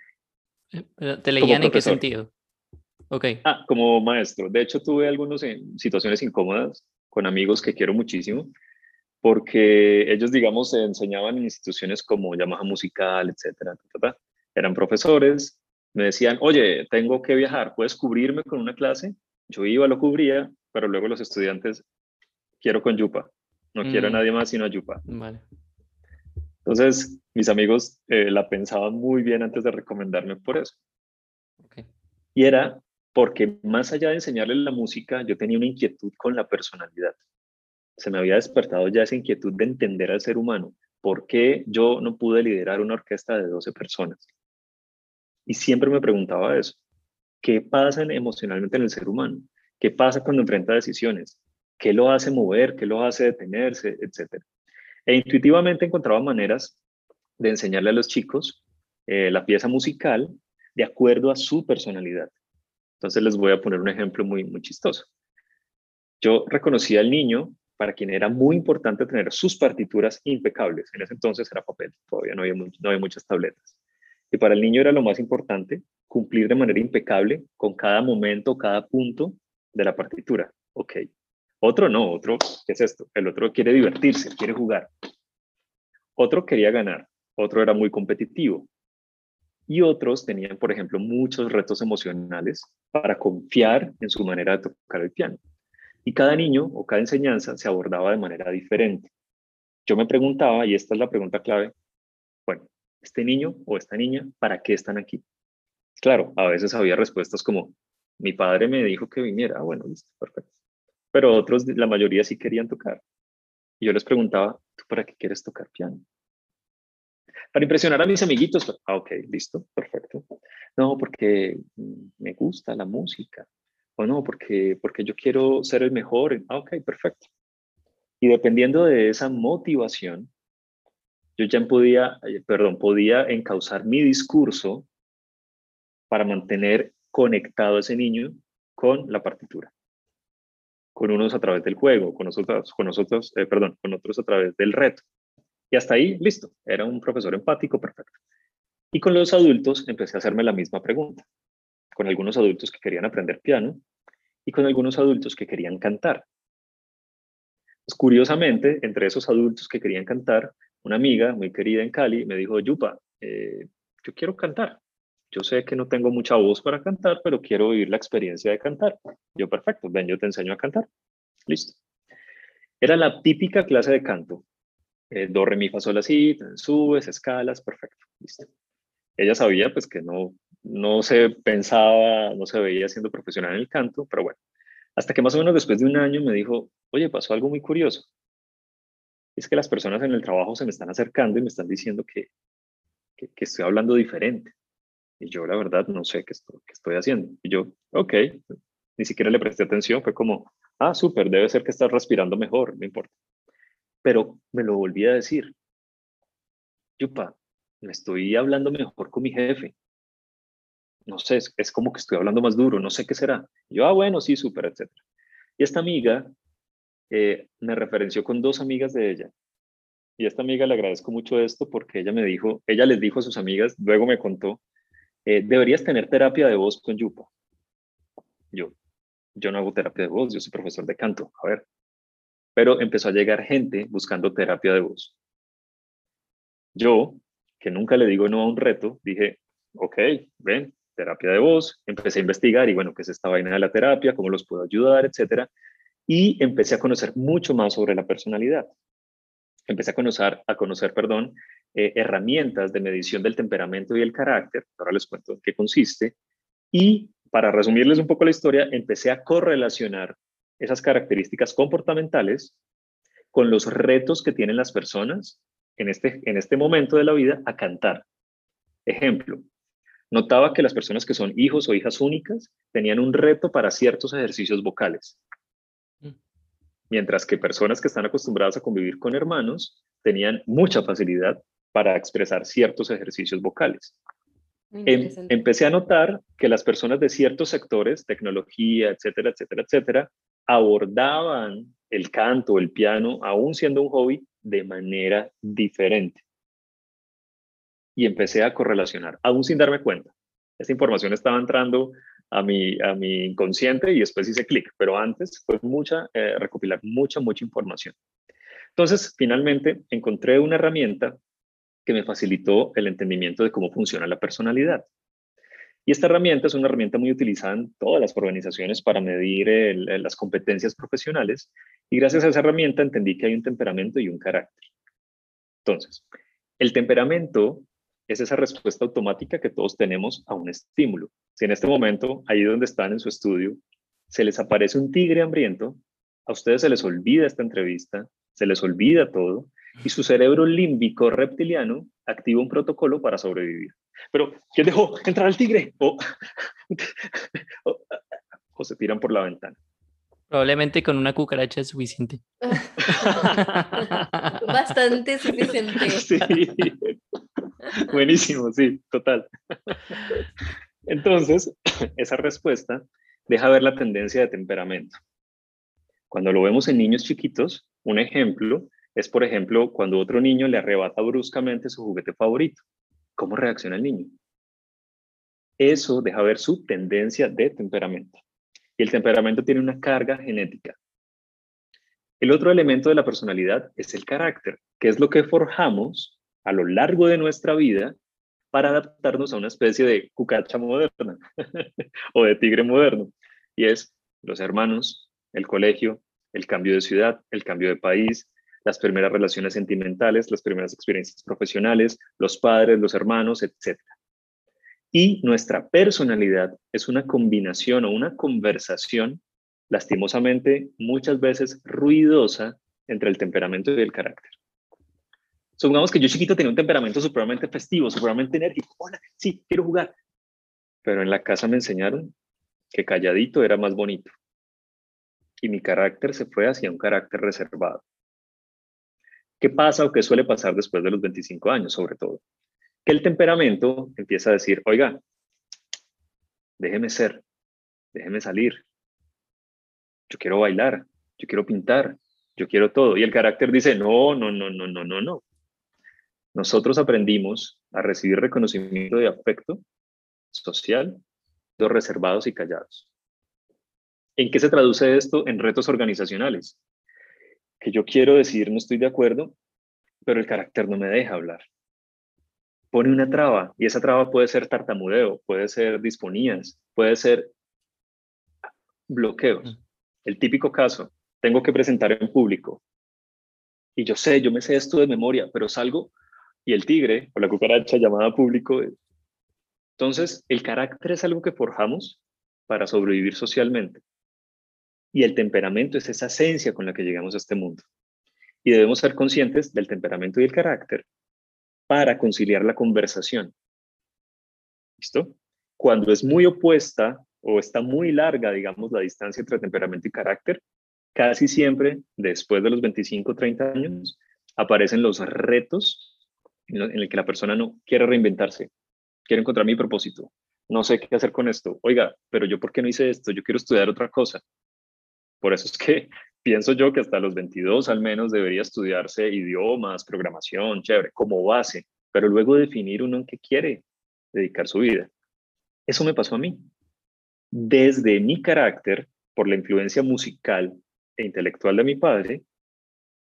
Eh, ¿Te leían en qué sentido? Okay. Ah, como maestro. De hecho, tuve algunas situaciones incómodas con amigos que quiero muchísimo, porque ellos, digamos, se enseñaban en instituciones como Yamaha Musical, etcétera. Eran profesores, me decían, oye, tengo que viajar, ¿puedes cubrirme con una clase? Yo iba, lo cubría, pero luego los estudiantes, quiero con Yupa, no quiero a mm. nadie más sino a Yupa. Vale. Entonces, mis amigos eh, la pensaban muy bien antes de recomendarme por eso. Okay. Y era porque más allá de enseñarles la música, yo tenía una inquietud con la personalidad. Se me había despertado ya esa inquietud de entender al ser humano. ¿Por qué yo no pude liderar una orquesta de 12 personas? Y siempre me preguntaba eso. ¿Qué pasa emocionalmente en el ser humano? ¿Qué pasa cuando enfrenta decisiones? ¿Qué lo hace mover? ¿Qué lo hace detenerse? Etcétera. E intuitivamente encontraba maneras de enseñarle a los chicos eh, la pieza musical de acuerdo a su personalidad. Entonces les voy a poner un ejemplo muy, muy chistoso. Yo reconocí al niño para quien era muy importante tener sus partituras impecables. En ese entonces era papel, todavía no había, muchas tabletas. Y para el niño era lo más importante cumplir de manera impecable con cada momento, cada punto de la partitura. Ok. Otro no, otro, ¿qué es esto? El otro quiere divertirse, quiere jugar. Otro quería ganar, otro era muy competitivo. Y otros tenían, por ejemplo, muchos retos emocionales para confiar en su manera de tocar el piano. Y cada niño o cada enseñanza se abordaba de manera diferente. Yo me preguntaba, y esta es la pregunta clave, bueno, este niño o esta niña, ¿para qué están aquí? Claro, a veces había respuestas como, mi padre me dijo que viniera, ah, bueno, listo, perfecto. Pero otros, la mayoría sí querían tocar. Y yo les preguntaba, ¿tú para qué quieres tocar piano? Para impresionar a mis amiguitos, ah, ok, listo, perfecto. No, porque mm, me gusta la música. O no, porque, porque yo quiero ser el mejor. Ah, ok, perfecto. Y dependiendo de esa motivación, yo ya podía, eh, perdón, podía encauzar mi discurso para mantener conectado a ese niño con la partitura. Con unos a través del juego, con nosotros, con nosotros eh, perdón, con otros a través del reto. Y hasta ahí, listo, era un profesor empático, perfecto. Y con los adultos empecé a hacerme la misma pregunta. Con algunos adultos que querían aprender piano y con algunos adultos que querían cantar. Pues, curiosamente, entre esos adultos que querían cantar, una amiga muy querida en Cali me dijo, Yupa, eh, yo quiero cantar. Yo sé que no tengo mucha voz para cantar, pero quiero vivir la experiencia de cantar. Yo, perfecto, ven, yo te enseño a cantar. Listo. Era la típica clase de canto. Eh, do, re, mi, fa, sol, la, si, subes, escalas, perfecto. Listo. Ella sabía pues que no, no se pensaba, no se veía siendo profesional en el canto, pero bueno. Hasta que más o menos después de un año me dijo, oye, pasó algo muy curioso es que las personas en el trabajo se me están acercando y me están diciendo que, que, estoy hablando diferente. Y yo la verdad no sé qué estoy, haciendo. Y yo, ok, ni siquiera le presté atención, fue como, ah, súper, debe ser que estás respirando mejor, no importa. Pero me lo volví a decir. Yupa, me estoy hablando mejor con mi jefe. No sé, es, como que estoy hablando más duro, no sé qué será. yo, ah, bueno, sí, súper, etc. Y esta amiga eh, me referenció con dos amigas de ella. Y a esta amiga le agradezco mucho esto porque ella me dijo, ella les dijo a sus amigas, luego me contó, eh, deberías tener terapia de voz con Yupa. Yo, yo no hago terapia de voz, yo soy profesor de canto, a ver. Pero empezó a llegar gente buscando terapia de voz. Yo, que nunca le digo no a un reto, dije, ok, ven, terapia de voz, empecé a investigar y bueno, ¿qué es esta vaina de la terapia? ¿Cómo los puedo ayudar? Etcétera y empecé a conocer mucho más sobre la personalidad. Empecé a conocer, a conocer perdón, eh, herramientas de medición del temperamento y el carácter, ahora les cuento en qué consiste, y para resumirles un poco la historia, empecé a correlacionar esas características comportamentales con los retos que tienen las personas en este, en este momento de la vida a cantar. Ejemplo, notaba que las personas que son hijos o hijas únicas tenían un reto para ciertos ejercicios vocales. Mientras que personas que están acostumbradas a convivir con hermanos tenían mucha facilidad para expresar ciertos ejercicios vocales. Em, empecé a notar que las personas de ciertos sectores, tecnología, etcétera, etcétera, etcétera, abordaban el canto, el piano, aún siendo un hobby, de manera diferente. Y empecé a correlacionar, aún sin darme cuenta. Esta información estaba entrando a mi, a mi inconsciente y después hice clic, pero antes fue mucha, eh, recopilar mucha, mucha información. Entonces, finalmente encontré una herramienta que me facilitó el entendimiento de cómo funciona la personalidad. Y esta herramienta es una herramienta muy utilizada en todas las organizaciones para medir las competencias profesionales y gracias a esa herramienta entendí que hay un temperamento y un carácter. Entonces, el temperamento es esa respuesta automática que todos tenemos a un estímulo. Si en este momento, ahí donde están en su estudio, se les aparece un tigre hambriento, a ustedes se les olvida esta entrevista, se les olvida todo y su cerebro límbico reptiliano activa un protocolo para sobrevivir. Pero, ¿quién dejó entrar al tigre? O, (laughs) o, se tiran por la ventana. Probablemente con una cucaracha es suficiente. (laughs) Bastante suficiente. (laughs) Sí. (laughs) Buenísimo, sí, total. Entonces, (clears throat) esa respuesta deja ver la tendencia de temperamento. Cuando lo vemos en niños chiquitos, un ejemplo es, por ejemplo, cuando otro niño le arrebata bruscamente su juguete favorito. ¿Cómo reacciona el niño? Eso deja ver su tendencia de temperamento. Y el temperamento tiene una carga genética. El otro elemento de la personalidad es el carácter, que es lo que forjamos a lo largo de nuestra vida para adaptarnos a una especie de cucacha moderna (laughs) o de tigre moderno. Y es los hermanos, el colegio, el cambio de ciudad, el cambio de país, las primeras relaciones sentimentales, las primeras experiencias profesionales, los padres, los hermanos, etc. Y nuestra personalidad es una combinación o una conversación, lastimosamente, muchas veces ruidosa entre el temperamento y el carácter. Supongamos que yo chiquito tenía un temperamento supremamente festivo, supremamente enérgico. Hola, sí, quiero jugar. Pero en la casa me enseñaron que calladito era más bonito. Y mi carácter se fue hacia un carácter reservado. ¿Qué pasa o qué suele pasar después de los 25 años, sobre todo? Que el temperamento empieza a decir, oiga, déjeme ser, déjeme salir. Yo quiero bailar, yo quiero pintar, yo quiero todo. Y el carácter dice, no, no, no, no, no, no, no. Nosotros aprendimos a recibir reconocimiento de afecto social, de reservados y callados. ¿En qué se traduce esto? En retos organizacionales que yo quiero decir no estoy de acuerdo, pero el carácter no me deja hablar. Pone una traba y esa traba puede ser tartamudeo, puede ser disponías, puede ser bloqueos. El típico caso, tengo que presentar en público y yo sé, yo me sé esto de memoria, pero salgo y el tigre o la cucaracha llamada público. Entonces, el carácter es algo que forjamos para sobrevivir socialmente. Y el temperamento es esa esencia con la que llegamos a este mundo. Y debemos ser conscientes del temperamento y el carácter para conciliar la conversación. ¿Listo? Cuando es muy opuesta o está muy larga, digamos, la distancia entre temperamento y carácter, casi siempre, después de los 25 o 30 años, aparecen los retos en el que la persona no quiere reinventarse, quiere encontrar mi propósito, no sé qué hacer con esto. Oiga, pero yo por qué no hice esto? Yo quiero estudiar otra cosa. Por eso es que (laughs) pienso yo que hasta los 22 al menos debería estudiarse idiomas, programación, chévere, como base, pero luego definir uno en qué quiere dedicar su vida. Eso me pasó a mí. Desde mi carácter, por la influencia musical e intelectual de mi padre,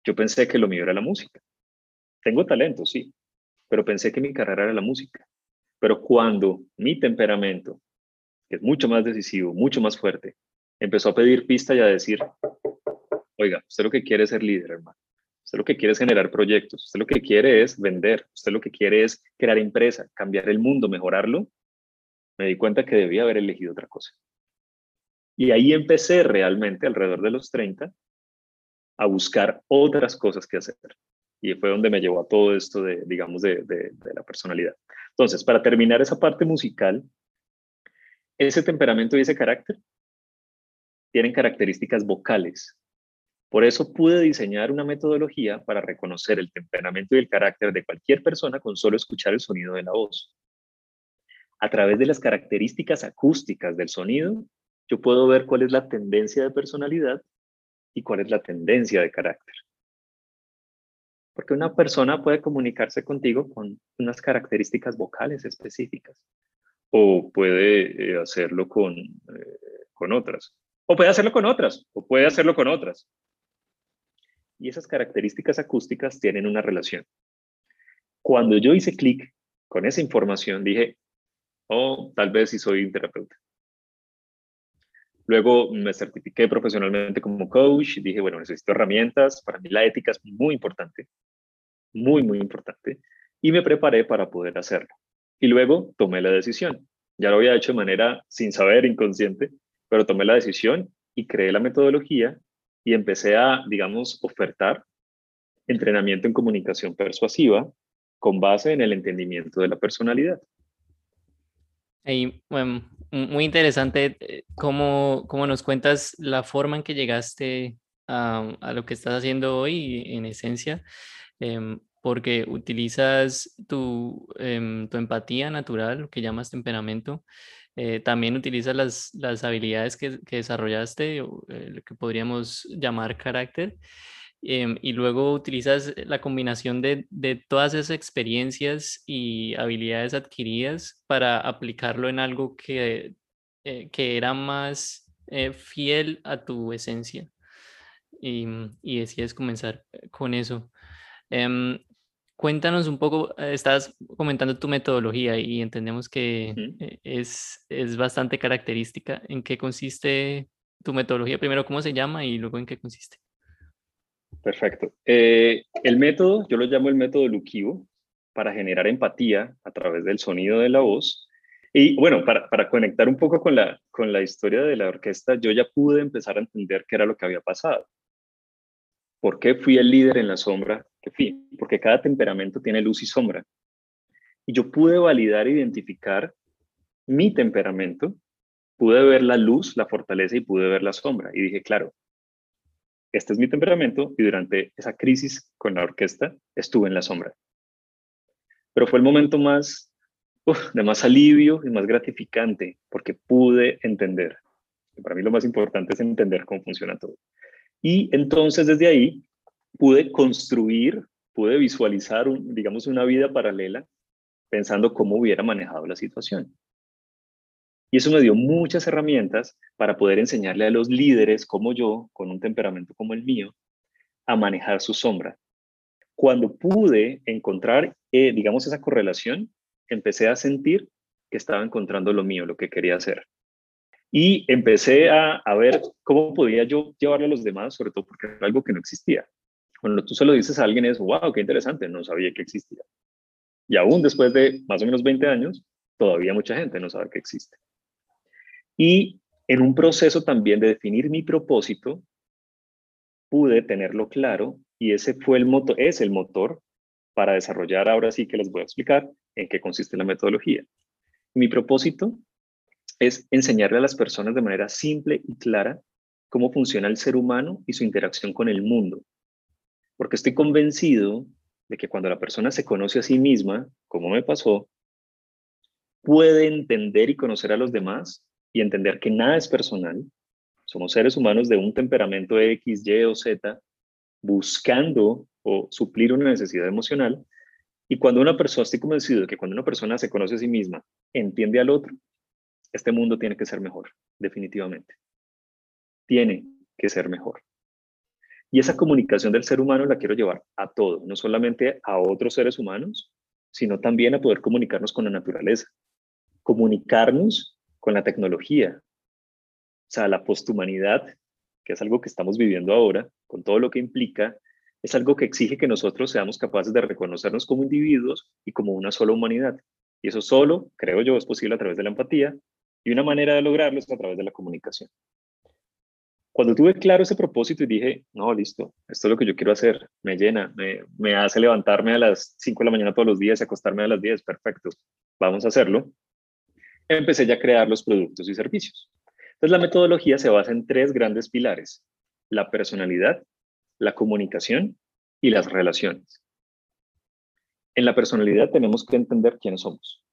yo pensé que lo mío era la música. Tengo talento, sí, pero pensé que mi carrera era la música. Pero cuando mi temperamento, que es mucho más decisivo, mucho más fuerte, empezó a pedir pista y a decir, oiga, usted lo que quiere es ser líder, hermano. Usted lo que quiere es generar proyectos. Usted lo que quiere es vender. Usted lo que quiere es crear empresa, cambiar el mundo, mejorarlo. Me di cuenta que debía haber elegido otra cosa. Y ahí empecé realmente, alrededor de los 30, a buscar otras cosas que hacer. Y fue donde me llevó a todo esto de, digamos, de, de la personalidad. Entonces, para terminar esa parte musical, ese temperamento y ese carácter tienen características vocales. Por eso pude diseñar una metodología para reconocer el temperamento y el carácter de cualquier persona con solo escuchar el sonido de la voz. A través de las características acústicas del sonido, yo puedo ver cuál es la tendencia de personalidad y cuál es la tendencia de carácter. Porque una persona puede comunicarse contigo con unas características vocales específicas o puede eh, hacerlo con, eh, con otras. O puede hacerlo con otras, o puede hacerlo con otras. Y esas características acústicas tienen una relación. Cuando yo hice clic con esa información, dije, oh, tal vez sí soy terapeuta. Luego me certifiqué profesionalmente como coach y dije, bueno, necesito herramientas. Para mí la ética es muy importante, muy, muy importante. Y me preparé para poder hacerlo. Y luego tomé la decisión. Ya lo había hecho de manera sin saber, inconsciente, pero tomé la decisión y creé la metodología y empecé a, digamos, ofertar entrenamiento en comunicación persuasiva con base en el entendimiento de la personalidad. Y, muy interesante eh, cómo, cómo, nos cuentas la forma en que llegaste a, lo que estás haciendo hoy, en esencia, em, porque utilizas tu, em, tu, empatía natural, lo que llamas temperamento, eh, también utilizas las, las habilidades que, que desarrollaste, eh, lo que podríamos llamar carácter, Em, y luego utilizas la combinación de, de, todas esas experiencias y habilidades adquiridas para aplicarlo en algo que, eh, que era más eh, fiel a tu esencia. Y, y, decides comenzar eh, con eso. Em, cuéntanos un poco, estás comentando tu metodología y entendemos que es, es bastante característica. ¿En qué consiste tu metodología? Primero, ¿cómo se llama? Y luego, ¿en qué consiste? Perfecto. Eh, el método, yo lo llamo el método Luquivo, para generar empatía a través del sonido de la voz. Y bueno, para, para, conectar un poco con la, con la historia de la orquesta, yo ya pude empezar a entender qué era lo que había pasado. ¿Por qué fui el líder en la sombra que fui? Porque cada temperamento tiene luz y sombra. Y yo pude validar e identificar mi temperamento, pude ver la luz, la fortaleza y pude ver la sombra. Y dije, claro, este es mi temperamento y durante esa crisis con la orquesta estuve en la sombra. Pero fue el momento más, de más alivio y más gratificante porque pude entender. Para mí lo más importante es entender cómo funciona todo. Y entonces desde ahí pude construir, pude visualizar, digamos, una vida paralela pensando cómo hubiera manejado la situación. Y eso me dio muchas herramientas para poder enseñarle a los líderes como yo, con un temperamento como el mío, a manejar su sombra. Cuando pude encontrar, eh, digamos, esa correlación, empecé a sentir que estaba encontrando lo mío, lo que quería hacer. Y empecé a, ver cómo podía yo llevarle a los demás, sobre todo porque era algo que no existía. Cuando tú se lo dices a alguien es, wow, qué interesante, no sabía que existía. Y aún después de más o menos 20 años, todavía mucha gente no sabe que existe. Y en un proceso también de definir mi propósito, pude tenerlo claro y ese fue el motor, es el motor para desarrollar ahora sí que les voy a explicar en qué consiste la metodología. Mi propósito es enseñarle a las personas de manera simple y clara cómo funciona el ser humano y su interacción con el mundo. Porque estoy convencido de que cuando la persona se conoce a sí misma, como me pasó, puede entender y conocer a los demás y entender que nada es personal. Somos seres humanos de un temperamento X, Y o Z buscando o suplir una necesidad emocional. Y cuando una persona, estoy convencido de que cuando una persona se conoce a sí misma, entiende al otro, este mundo tiene que ser mejor, definitivamente. Tiene que ser mejor. Y esa comunicación del ser humano la quiero llevar a todo, no solamente a otros seres humanos, sino también a poder comunicarnos con la naturaleza. Comunicarnos con la tecnología. O sea, la posthumanidad, que es algo que estamos viviendo ahora, con todo lo que implica, es algo que exige que nosotros seamos capaces de reconocernos como individuos y como una sola humanidad. Y eso solo, creo yo, es posible a través de la empatía y una manera de lograrlo es a través de la comunicación. Cuando tuve claro ese propósito y dije, no, listo, esto es lo que yo quiero hacer, me llena, me, hace levantarme a las 5 de la mañana todos los días y acostarme a las 10, perfecto, vamos a hacerlo empecé ya a crear los productos y servicios. Entonces, la metodología se basa en tres grandes pilares, la personalidad, la comunicación y las relaciones. En la personalidad tenemos que entender quiénes somos,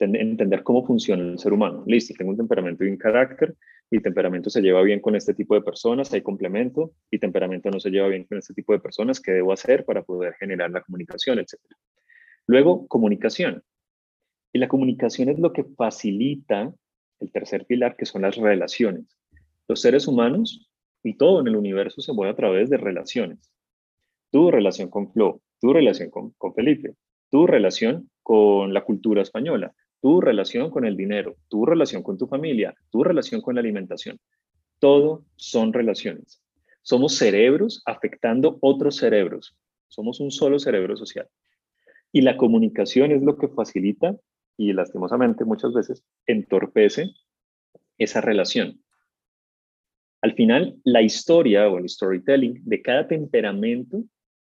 entender cómo funciona el ser humano. Listo, tengo un temperamento y un carácter, mi temperamento se lleva bien con este tipo de personas, hay complemento, y temperamento no se lleva bien con este tipo de personas, ¿qué debo hacer para poder generar la comunicación, etcétera? Luego, comunicación. Y la comunicación es lo que facilita el tercer pilar, que son las relaciones. Los seres humanos y todo en el universo se mueve a través de relaciones. Tu relación con Flo, tu relación con, con Felipe, tu relación con la cultura española, tu relación con el dinero, tu relación con tu familia, tu relación con la alimentación. Todo son relaciones. Somos cerebros afectando otros cerebros. Somos un solo cerebro social. Y la comunicación es lo que facilita y lastimosamente muchas veces entorpece esa relación. Al final, la historia o el storytelling de cada temperamento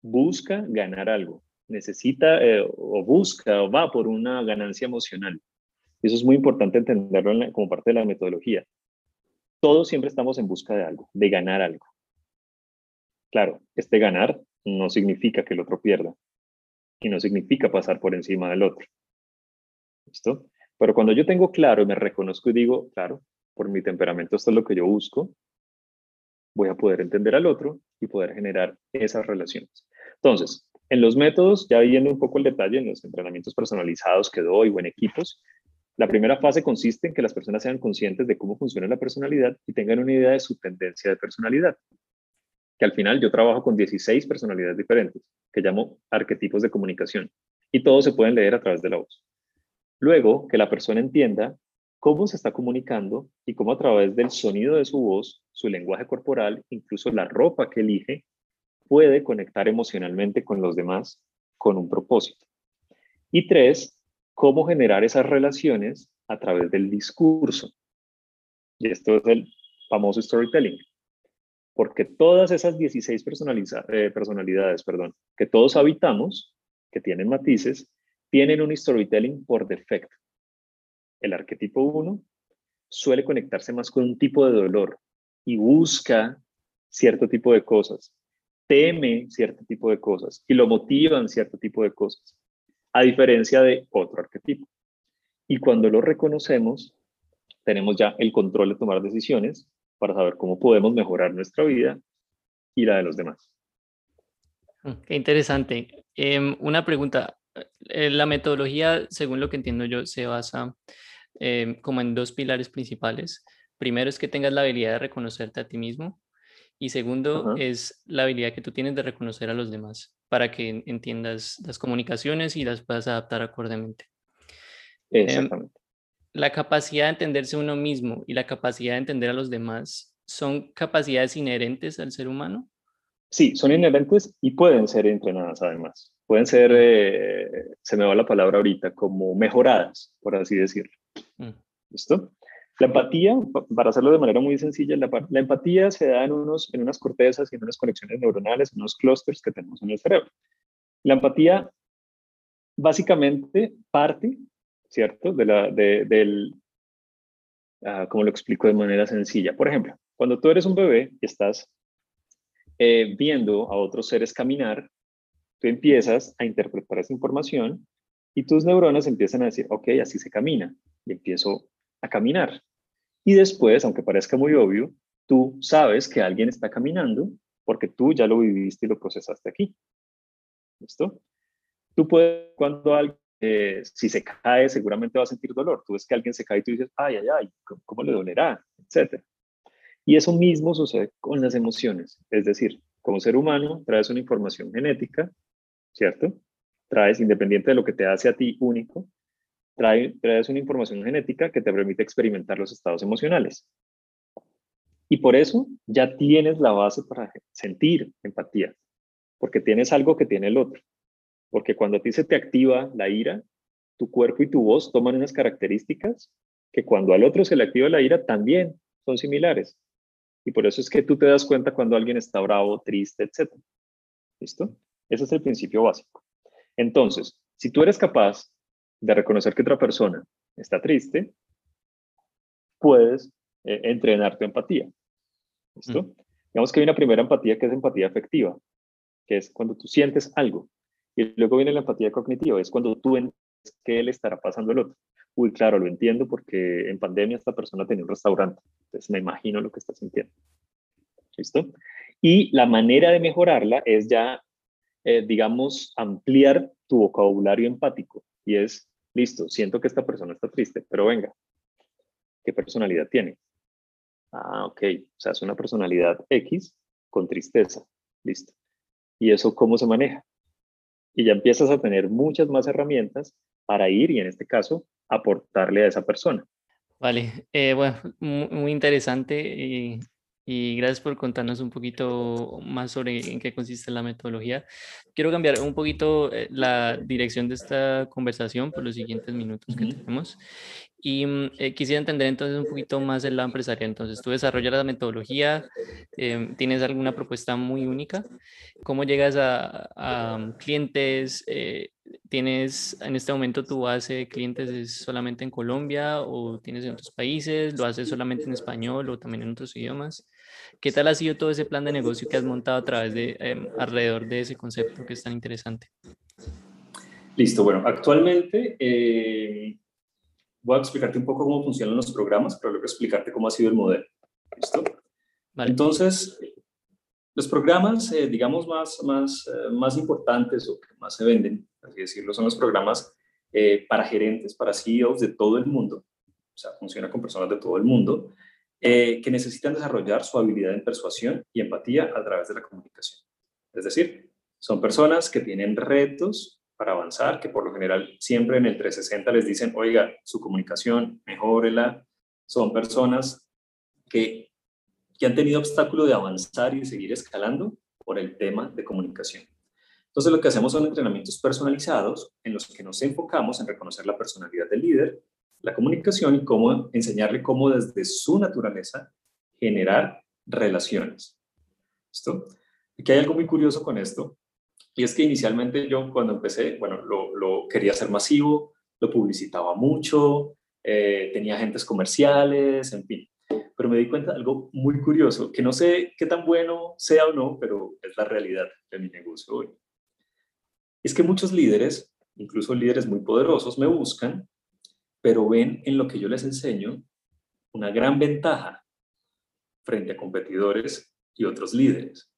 busca ganar algo, necesita eh, o busca o va por una ganancia emocional. Eso es muy importante entenderlo como parte de la metodología. Todos siempre estamos en busca de algo, de ganar algo. Claro, este ganar no significa que el otro pierda y no significa pasar por encima del otro. Pero cuando yo tengo claro y me reconozco y digo, claro, por mi temperamento esto es lo que yo busco, voy a poder entender al otro y poder generar esas relaciones. Entonces, en los métodos, ya viendo un poco el detalle, en los entrenamientos personalizados que doy o en equipos, la primera fase consiste en que las personas sean conscientes de cómo funciona la personalidad y tengan una idea de su tendencia de personalidad. Que al final yo trabajo con 16 personalidades diferentes, que llamo arquetipos de comunicación, y todos se pueden leer a través de la voz. Luego, que la persona entienda cómo se está comunicando y cómo a través del sonido de su voz, su lenguaje corporal, incluso la ropa que elige, puede conectar emocionalmente con los demás con un propósito. Y tres, cómo generar esas relaciones a través del discurso. Y esto es el famoso storytelling. Porque todas esas 16 eh, personalidades perdón, que todos habitamos, que tienen matices, tienen un storytelling por defecto. El arquetipo 1 suele conectarse más con un tipo de dolor y busca cierto tipo de cosas, teme cierto tipo de cosas y lo motivan cierto tipo de cosas a diferencia de otro arquetipo. Y cuando lo reconocemos, tenemos ya el control de tomar decisiones para saber cómo podemos mejorar nuestra vida y la de los demás. Mm, qué interesante. Em, una pregunta. Eh, la metodología, según lo que entiendo yo, se basa em, como en dos pilares principales. Primero es que tengas la habilidad de reconocerte a ti mismo y segundo es la habilidad que tú tienes de reconocer a los demás para que entiendas las comunicaciones y las puedas adaptar acordemente. Em, Exactamente. la capacidad de entenderse uno mismo y la capacidad de entender a los demás son capacidades inherentes al ser humano. Sí, son inherentes y pueden ser entrenadas además. Pueden ser, eh, se me va la palabra ahorita, como mejoradas, por así decirlo. Mm. ¿Listo? La empatía, para hacerlo de manera muy sencilla, la, empatía se da en, unos, en unas cortezas y en unas conexiones neuronales, en unos clústeres que tenemos en el cerebro. La empatía básicamente parte, ¿cierto? De la, de, del, uh, como lo explico de manera sencilla. Por ejemplo, cuando tú eres un bebé y estás eh, viendo a otros seres caminar, tú empiezas a interpretar esa información y tus neuronas empiezan a decir, ok, así se camina. Y empiezo a caminar. Y después, aunque parezca muy obvio, tú sabes que alguien está caminando porque tú ya lo viviste y lo procesaste aquí. ¿Listo? Tú puedes, cuando alguien, eh, si se cae, seguramente va a sentir dolor. Tú ves que alguien se cae y tú dices, ay, ay, ay, ¿cómo, le dolerá? Etcétera. Y eso mismo sucede con las emociones. Es decir, como ser humano, traes una información genética, ¿cierto? Traes, independiente de lo que te hace a ti único, traes una información genética que te permite experimentar los estados emocionales. Y por eso ya tienes la base para sentir empatía, porque tienes algo que tiene el otro. Porque cuando a ti se te activa la ira, tu cuerpo y tu voz toman unas características que cuando al otro se le activa la ira también son similares. Y por eso es que tú te das cuenta cuando alguien está bravo, triste, etc. ¿Listo? Ese es el principio básico. Entonces, si tú eres capaz de reconocer que otra persona está triste, puedes eh, entrenar tu empatía. ¿Listo? Mm. Digamos que hay una primera empatía que es empatía afectiva, que es cuando tú sientes algo. Y luego viene la empatía cognitiva, es cuando tú entiendes qué le estará pasando al otro. Uy, claro, lo entiendo porque en pandemia esta persona tenía un restaurante, entonces me imagino lo que está sintiendo. ¿Listo? Y la manera de mejorarla es ya, eh, digamos, ampliar tu vocabulario empático y es Listo, siento que esta persona está triste, pero venga, ¿qué personalidad tiene? Ah, ok, o sea, es una personalidad X con tristeza. Listo. ¿Y eso cómo se maneja? Y ya empiezas a tener muchas más herramientas para ir y en este caso aportarle a esa persona. Vale, eh, bueno, muy interesante y y gracias por contarnos un poquito más sobre en qué consiste la metodología. Quiero cambiar un poquito eh, la dirección de esta conversación por los siguientes minutos que tenemos. Y mm, eh, quisiera entender entonces un poquito más el lado empresarial. Entonces, tú desarrollas la metodología, em, tienes alguna propuesta muy única. ¿Cómo llegas a, a mm, clientes? Eh, ¿Tienes en este momento tu base de clientes es solamente en Colombia o tienes en otros países? ¿Lo haces solamente en español o también en otros idiomas? ¿Qué tal ha sido todo ese plan de negocio que has montado a través de, em, alrededor de ese concepto que es tan interesante? Listo, bueno, actualmente eh, voy a explicarte un poco cómo funcionan los programas, pero luego explicarte cómo ha sido el modelo. ¿Listo? Entonces, los programas, eh, digamos, más, más, eh, más importantes o que más se venden, así decirlo, son los programas para gerentes, para CEOs de todo el mundo. O sea, funciona con personas de todo el mundo eh, que necesitan desarrollar su habilidad en persuasión y empatía a través de la comunicación. Es decir, son personas que tienen retos para avanzar, que por lo general siempre en el 360 les dicen, oiga, su comunicación, mejórela. Son personas que, que han tenido obstáculo de avanzar y de seguir escalando por el tema de comunicación. Entonces lo que hacemos son entrenamientos personalizados en los que nos enfocamos en reconocer la personalidad del líder la comunicación y cómo enseñarle cómo desde su naturaleza generar relaciones. ¿Listo? Aquí hay algo muy curioso con esto, y es que inicialmente yo cuando empecé, bueno, lo, quería hacer masivo, lo publicitaba mucho, eh, tenía agentes comerciales, en fin. Pero me di cuenta de algo muy curioso, que no sé qué tan bueno sea o no, pero es la realidad de mi negocio hoy. Es que muchos líderes, incluso líderes muy poderosos, me buscan pero ven en lo que yo les enseño una gran ventaja frente a competidores y otros líderes.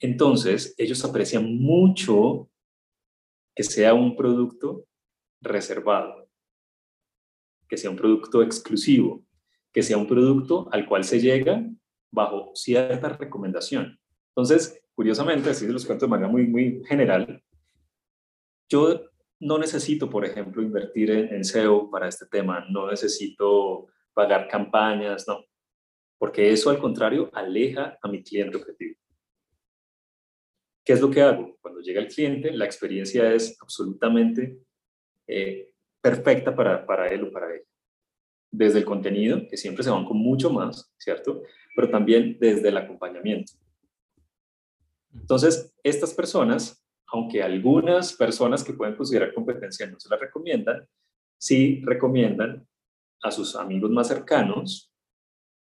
Entonces, ellos aprecian mucho que sea un producto reservado, que sea un producto exclusivo, que sea un producto al cual se llega bajo cierta recomendación. Entonces, curiosamente, así se los cuento de manera muy, muy general, yo no necesito, por ejemplo, invertir en, SEO para este tema, no necesito pagar campañas, no, porque eso al contrario aleja a mi cliente objetivo. ¿Qué es lo que hago? Cuando llega el cliente, la experiencia es absolutamente eh, perfecta para, para él o para ella. Desde el contenido, que siempre se van con mucho más, ¿cierto? Pero también desde el acompañamiento. Entonces, estas personas aunque algunas personas que pueden considerar competencia no se la recomiendan, sí recomiendan a sus amigos más cercanos,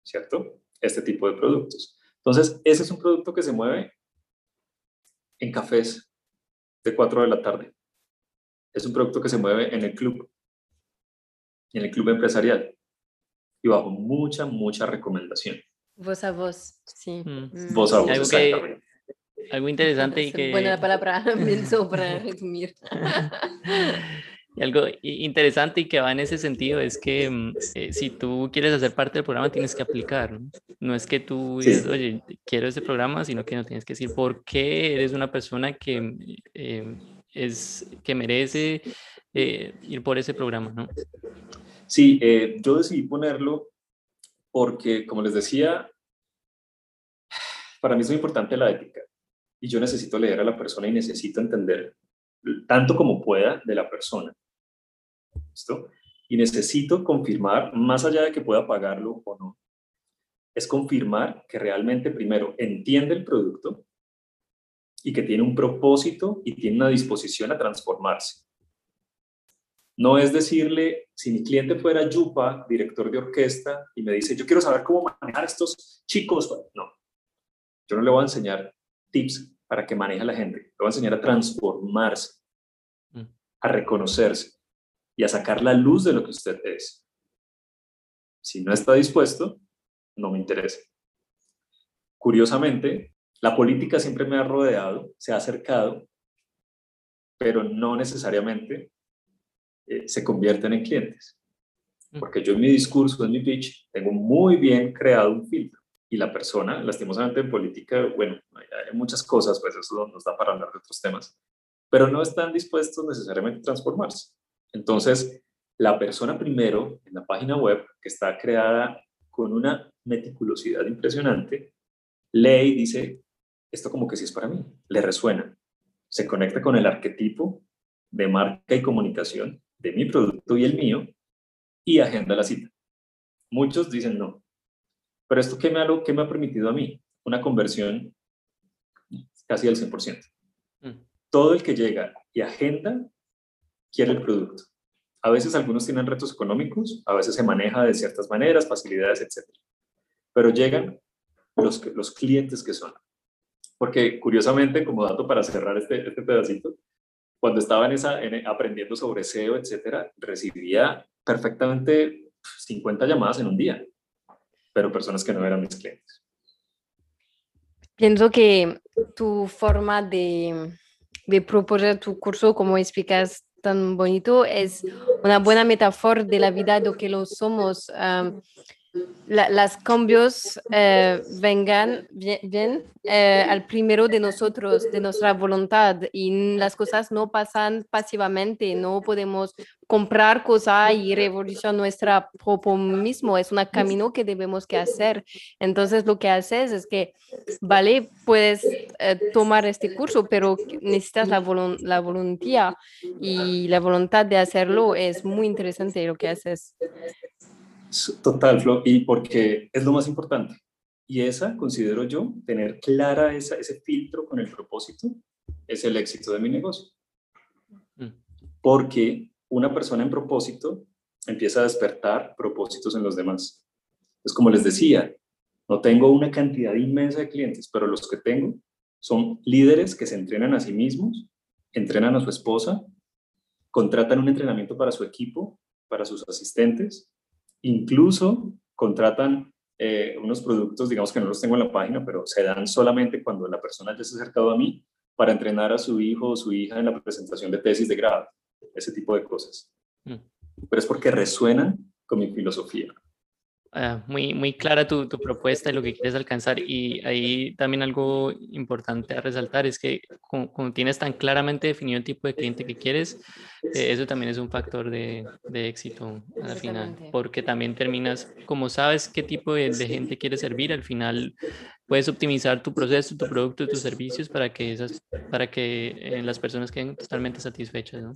¿cierto? Este tipo de productos. Entonces, ese es un producto que se mueve en cafés de 4 de la tarde. Es un producto que se mueve en el club, en el club empresarial y bajo mucha, mucha recomendación. Voz a voz, sí. Mm. Voz a voz, exactamente. Algo interesante y que... Buena palabra (laughs) (laughs) para resumir. Y algo interesante y que va en ese sentido es que mm, eh, si tú quieres hacer parte del programa tienes que aplicar. No, es que tú dices, oye, quiero ese programa, sino que no tienes que decir por qué eres una persona que, eh, es, que merece eh, ir por ese programa. ¿no? Sí, yo decidí ponerlo porque, como les decía, (sighs) para mí es muy importante la ética y yo necesito leer a la persona y necesito entender tanto como pueda de la persona. ¿Listo? Y necesito confirmar, más allá de que pueda pagarlo o no, es confirmar que realmente primero entiende el producto y que tiene un propósito y tiene una disposición a transformarse. No es decirle, si mi cliente fuera Yupa, director de orquesta, y me dice, yo quiero saber cómo manejar estos chicos, no, yo no le voy a enseñar tips para que maneje a la gente. Le voy a enseñar a transformarse, mm. a reconocerse y a sacar la luz de lo que usted es. Si no está dispuesto, no me interesa. Curiosamente, la política siempre me ha rodeado, se ha acercado, pero no necesariamente eh, se convierten en clientes. Mm. Porque yo en mi discurso, en mi pitch, tengo muy bien creado un filtro y la persona, lastimosamente en política, bueno, hay muchas cosas, pues eso nos da para hablar de otros temas, pero no están dispuestos necesariamente a transformarse. Entonces, la persona primero en la página web que está creada con una meticulosidad impresionante, lee y dice, esto como que sí es para mí, le resuena, se conecta con el arquetipo de marca y comunicación de mi producto y el mío y agenda la cita. Muchos dicen no, pero esto qué me ha, qué me ha permitido a mí? Una conversión casi al 100%. Mm. Todo el que llega y agenda quiere el producto. A veces algunos tienen retos económicos, a veces se maneja de ciertas maneras, facilidades, etc. Pero llegan los, los clientes que son. Porque curiosamente, como dato para cerrar este, este pedacito, cuando estaba en esa, aprendiendo sobre SEO, etcétera, recibía perfectamente 50 llamadas en un día, pero personas que no eran mis clientes. Pienso que tu forma de, de proponer tu curso, como explicas tan bonito, es una buena metáfora de la vida de que lo somos los cambios eh, vengan bien, eh, al primero de nosotros, de nuestra voluntad y las cosas no pasan pasivamente, no podemos comprar cosas y revolucionar nuestra propio mismo, es un camino que debemos que hacer. Entonces lo que haces es que, vale, puedes eh, tomar este curso, pero necesitas la, la voluntad y la voluntad de hacerlo es muy interesante lo que haces. Total, Flo, y porque es lo más importante. Y esa, considero yo, tener clara esa, ese filtro con el propósito, es el éxito de mi negocio. Mm. Porque una persona en propósito empieza a despertar propósitos en los demás. Es como les decía, no tengo una cantidad inmensa de clientes, pero los que tengo son líderes que se entrenan a sí mismos, entrenan a su esposa, contratan un entrenamiento para su equipo, para sus asistentes, Incluso contratan eh, unos productos, digamos que no los tengo en la página, pero se dan solamente cuando la persona ya se ha acercado a mí para entrenar a su hijo o su hija en la presentación de tesis de grado, ese tipo de cosas. Mm. Pero es porque resuenan con mi filosofía. Ah, muy, muy clara tu, tu, propuesta y lo que quieres alcanzar. Y ahí también algo importante a resaltar es que como, tienes tan claramente definido el tipo de cliente que quieres, eh, eso también es un factor de, de, éxito al final, porque también terminas, como sabes qué tipo de, de, gente quieres servir, al final puedes optimizar tu proceso, tu producto, tus servicios para que, esas, para que eh, las personas queden totalmente satisfechas. ¿no?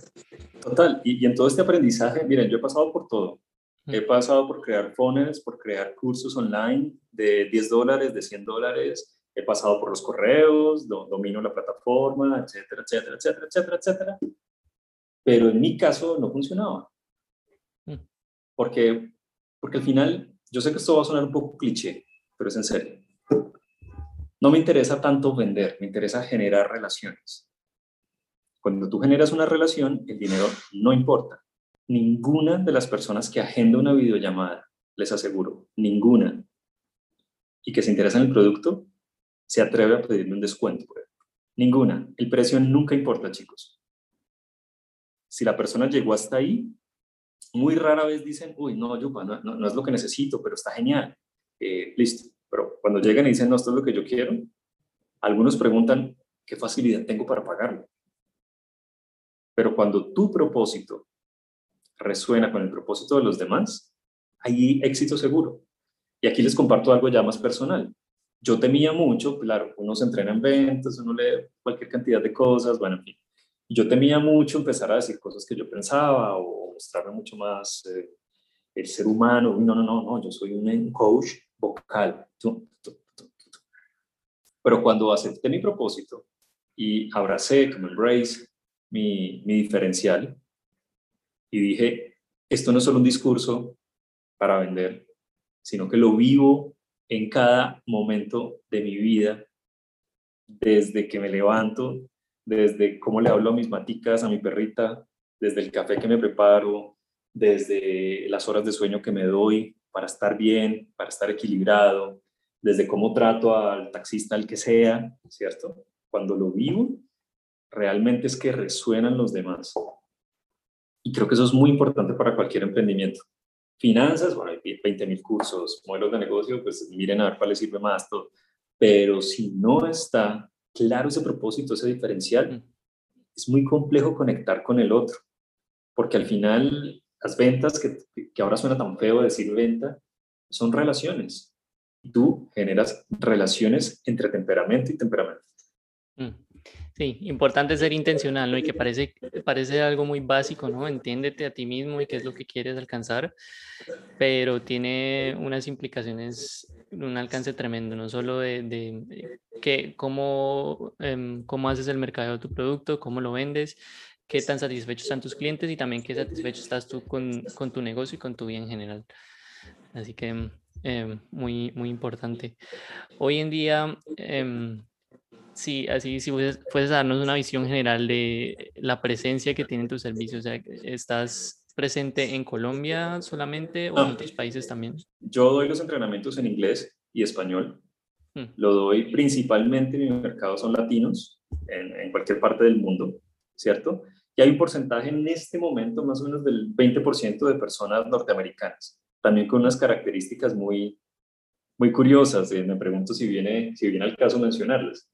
Total, y, y en todo este aprendizaje, miren, yo he pasado por todo He pasado por crear funnels, por crear cursos online de 10 dólares, de 100 dólares. He pasado por los correos, domino la plataforma, etcétera, etcétera, etcétera, etcétera, etcétera. Pero en mi caso no funcionaba. Mm. Porque, porque al final, yo sé que esto va a sonar un poco cliché, pero es en serio. No me interesa tanto vender, me interesa generar relaciones. Cuando tú generas una relación, el dinero no importa ninguna de las personas que agenda una videollamada, les aseguro, ninguna, y que se interesa en el producto, se atreve a pedirme un descuento. Ninguna. El precio nunca importa, chicos. Si la persona llegó hasta ahí, muy rara vez dicen, uy, no, Yupa, no, no, es lo que necesito, pero está genial. Eh, listo. Pero cuando llegan y dicen, no, esto es lo que yo quiero, algunos preguntan, ¿qué facilidad tengo para pagarlo? Pero cuando tu propósito resuena con el propósito de los demás, hay éxito seguro. Y aquí les comparto algo ya más personal. Yo temía mucho, claro, uno se entrena en ventas, uno lee cualquier cantidad de cosas, bueno, en fin. Yo temía mucho empezar a decir cosas que yo pensaba o mostrarme mucho más eh, el ser humano. No, no, no, no, yo soy un coach vocal. Pero cuando acepté mi propósito y abracé como embrace mi, mi diferencial, y dije, esto no es solo un discurso para vender, sino que lo vivo en cada momento de mi vida, desde que me levanto, desde cómo le hablo a mis maticas, a mi perrita, desde el café que me preparo, desde las horas de sueño que me doy para estar bien, para estar equilibrado, desde cómo trato al taxista, al que sea, ¿cierto? Cuando lo vivo, realmente es que resuenan los demás. Y creo que eso es muy importante para cualquier emprendimiento. Finanzas, bueno, hay 20 mil cursos, modelos de negocio, pues miren a ver cuál les sirve más todo. Pero si no está claro ese propósito, ese diferencial, es muy complejo conectar con el otro. Porque al final, las ventas, que, que ahora suena tan feo decir venta, son relaciones. Tú generas relaciones entre temperamento y temperamento. Mm. Sí, importante ser intencional, ¿no? Y que parece, parece algo muy básico, ¿no? Entiéndete a ti mismo y qué es lo que quieres alcanzar, pero tiene unas implicaciones, un alcance tremendo, no solo de, de, que, cómo, em, cómo haces el mercado de tu producto, cómo lo vendes, qué tan satisfechos están tus clientes y también qué satisfecho estás tú con, con tu negocio y con tu vida en general. Así que em, muy, muy importante. Hoy en día... Eh, Sí, así si puedes, darnos una visión general de la presencia que tienen tus servicios. O sea, ¿estás presente en Colombia solamente o en otros países también? Yo doy los entrenamientos en inglés y español. Mm. Lo doy principalmente, mi mercado son latinos, en, en, cualquier parte del mundo, ¿cierto? Y hay un porcentaje en este momento más o menos del 20% de personas norteamericanas, también con unas características muy, muy curiosas. Eh, me pregunto si viene, si viene al caso mencionarlas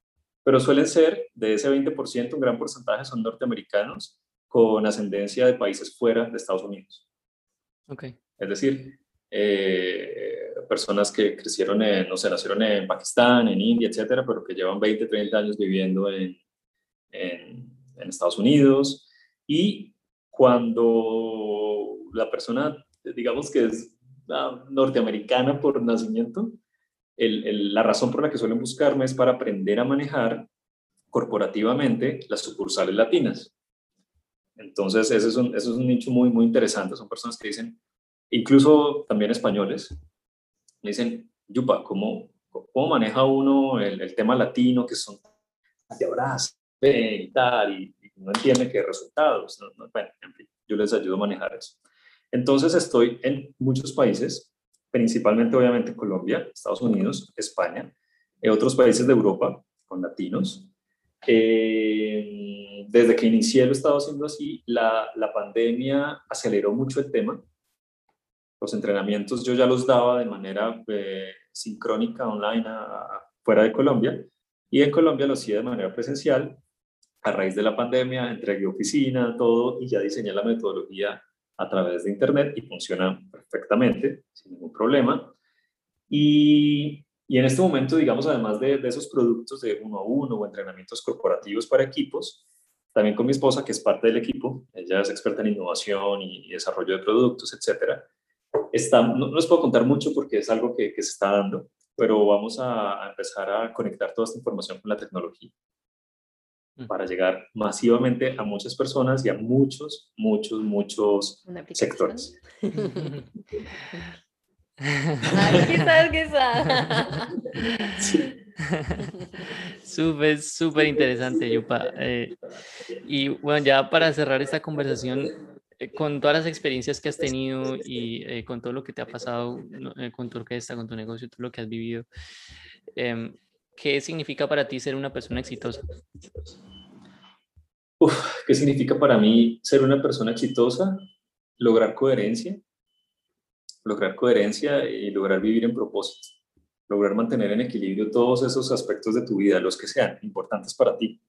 pero suelen ser, de ese 20%, un gran porcentaje son norteamericanos con ascendencia de países fuera de Estados Unidos. Okay. Es decir, eh, personas que crecieron en, no sé, nacieron en Pakistán, en India, etcétera, pero que llevan 20, 30 años viviendo en, en, en Estados Unidos. Y cuando la persona, digamos que es ah, norteamericana por nacimiento, la razón por la que suelen buscarme es para aprender a manejar corporativamente las sucursales latinas. Entonces, ese es un, es un nicho muy, muy interesante. Son personas que dicen, incluso también españoles, me dicen, Yupa, ¿cómo, cómo maneja uno el, tema latino que son de abrazo y tal, y, no entiende qué resultados? bueno, en fin, yo les ayudo a manejar eso. Entonces, estoy en muchos países principalmente obviamente Colombia, Estados Unidos, España, eh, otros países de Europa con latinos. Eh, desde que inicié lo he estado haciendo así, la, la pandemia aceleró mucho el tema. Los entrenamientos yo ya los daba de manera eh, sincrónica online fuera de Colombia y en Colombia lo hacía de manera presencial. A raíz de la pandemia entregué oficina, todo y ya diseñé la metodología a través de Internet y funciona perfectamente, sin ningún problema. Y, y en este momento, digamos, además de, esos productos de uno a uno o entrenamientos corporativos para equipos, también con mi esposa, que es parte del equipo, ella es experta en innovación y, desarrollo de productos, etcétera. Está, no, no, les puedo contar mucho porque es algo que, se está dando, pero vamos a empezar a conectar toda esta información con la tecnología para llegar masivamente a muchas personas y a muchos, muchos, muchos sectores. quizás, quizás. (laughs) Súper, súper interesante, Yupa. Eh, y bueno, ya para cerrar esta conversación, eh, con todas las experiencias que has tenido y eh, con todo lo que te ha pasado con tu orquesta, con tu negocio, todo lo que has vivido, em, ¿qué significa para ti ser una persona exitosa? ¿Qué significa para mí ser una persona exitosa? Lograr coherencia, lograr coherencia y lograr vivir en propósito, lograr mantener en equilibrio todos esos aspectos de tu vida, los que sean importantes para ti,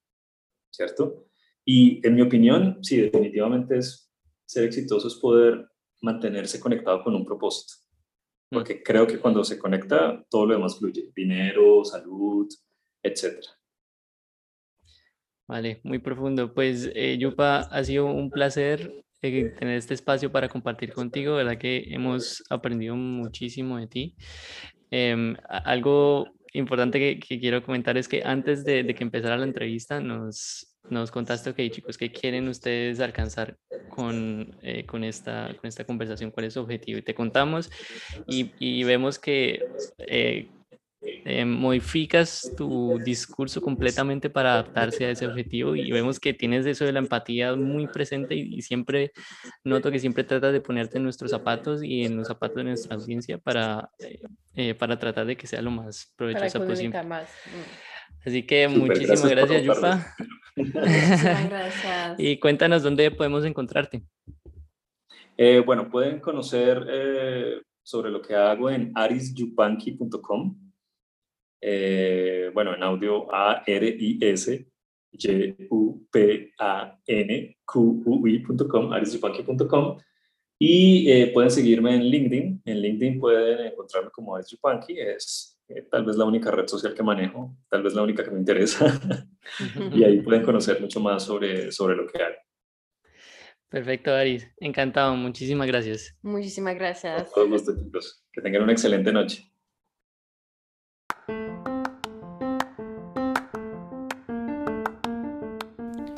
¿cierto? Y en mi opinión, sí, definitivamente es ser exitoso es poder mantenerse conectado con un propósito, mm. porque creo que cuando se conecta todo lo demás fluye, dinero, salud, etcétera. Vale, muy profundo. Pues eh, Yupa, ha sido un placer eh, tener este espacio para compartir contigo, ¿verdad? Que hemos aprendido muchísimo de ti. Em, algo importante que, quiero comentar es que antes de, que empezara la entrevista nos, nos contaste, ok chicos, ¿qué quieren ustedes alcanzar con, eh, con, esta, con esta conversación? ¿Cuál es su objetivo? Y te contamos y, y vemos que eh, eh, modificas tu discurso completamente para adaptarse a ese objetivo y vemos que tienes eso de la empatía muy presente y, siempre noto que siempre tratas de ponerte en nuestros zapatos y en los zapatos de nuestra audiencia para, eh, eh, para tratar de que sea lo más provechoso posible. Más. Mm. Así que muchísimas gracias, Yupa. gracias. y cuéntanos dónde podemos encontrarte. bueno, pueden conocer sobre lo que hago en arisyupanqui.com eh, bueno, en audio A-R-I-S, Y-U-P-A-N-Q-U-I.com, arisjupanqui.com. Y eh, pueden seguirme en LinkedIn. En LinkedIn pueden encontrarme como es Yupanqui. Es eh, tal vez la única red social que manejo, tal vez la única que me interesa. (laughs) y ahí pueden conocer mucho más sobre, sobre lo que hago. Perfecto, Aris. Encantado. Muchísimas gracias. Muchísimas gracias. A todos chicos. Que tengan una excelente noche.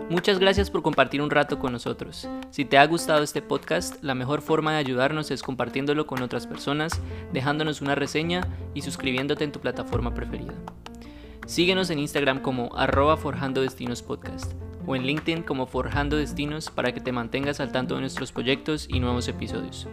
Muchas gracias por compartir un rato con nosotros. Si te ha gustado este podcast, la mejor forma de ayudarnos es compartiéndolo con otras personas, dejándonos una reseña y suscribiéndote en tu plataforma preferida. Síguenos en Instagram como arroba Forjando Destinos Podcast o en LinkedIn como Forjando Destinos para que te mantengas al tanto de nuestros proyectos y nuevos episodios.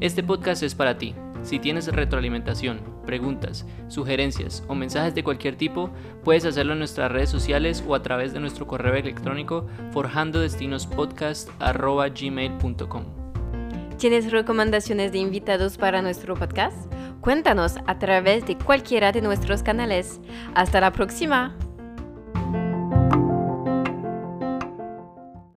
Este podcast es para ti. Si tienes retroalimentación, preguntas, sugerencias o mensajes de cualquier tipo, puedes hacerlo en nuestras redes sociales o a través de nuestro correo electrónico forjandodestinospodcast.gmail.com ¿Tienes recomendaciones de invitados para nuestro podcast? Cuéntanos a través de cualquiera de nuestros canales. Hasta la próxima.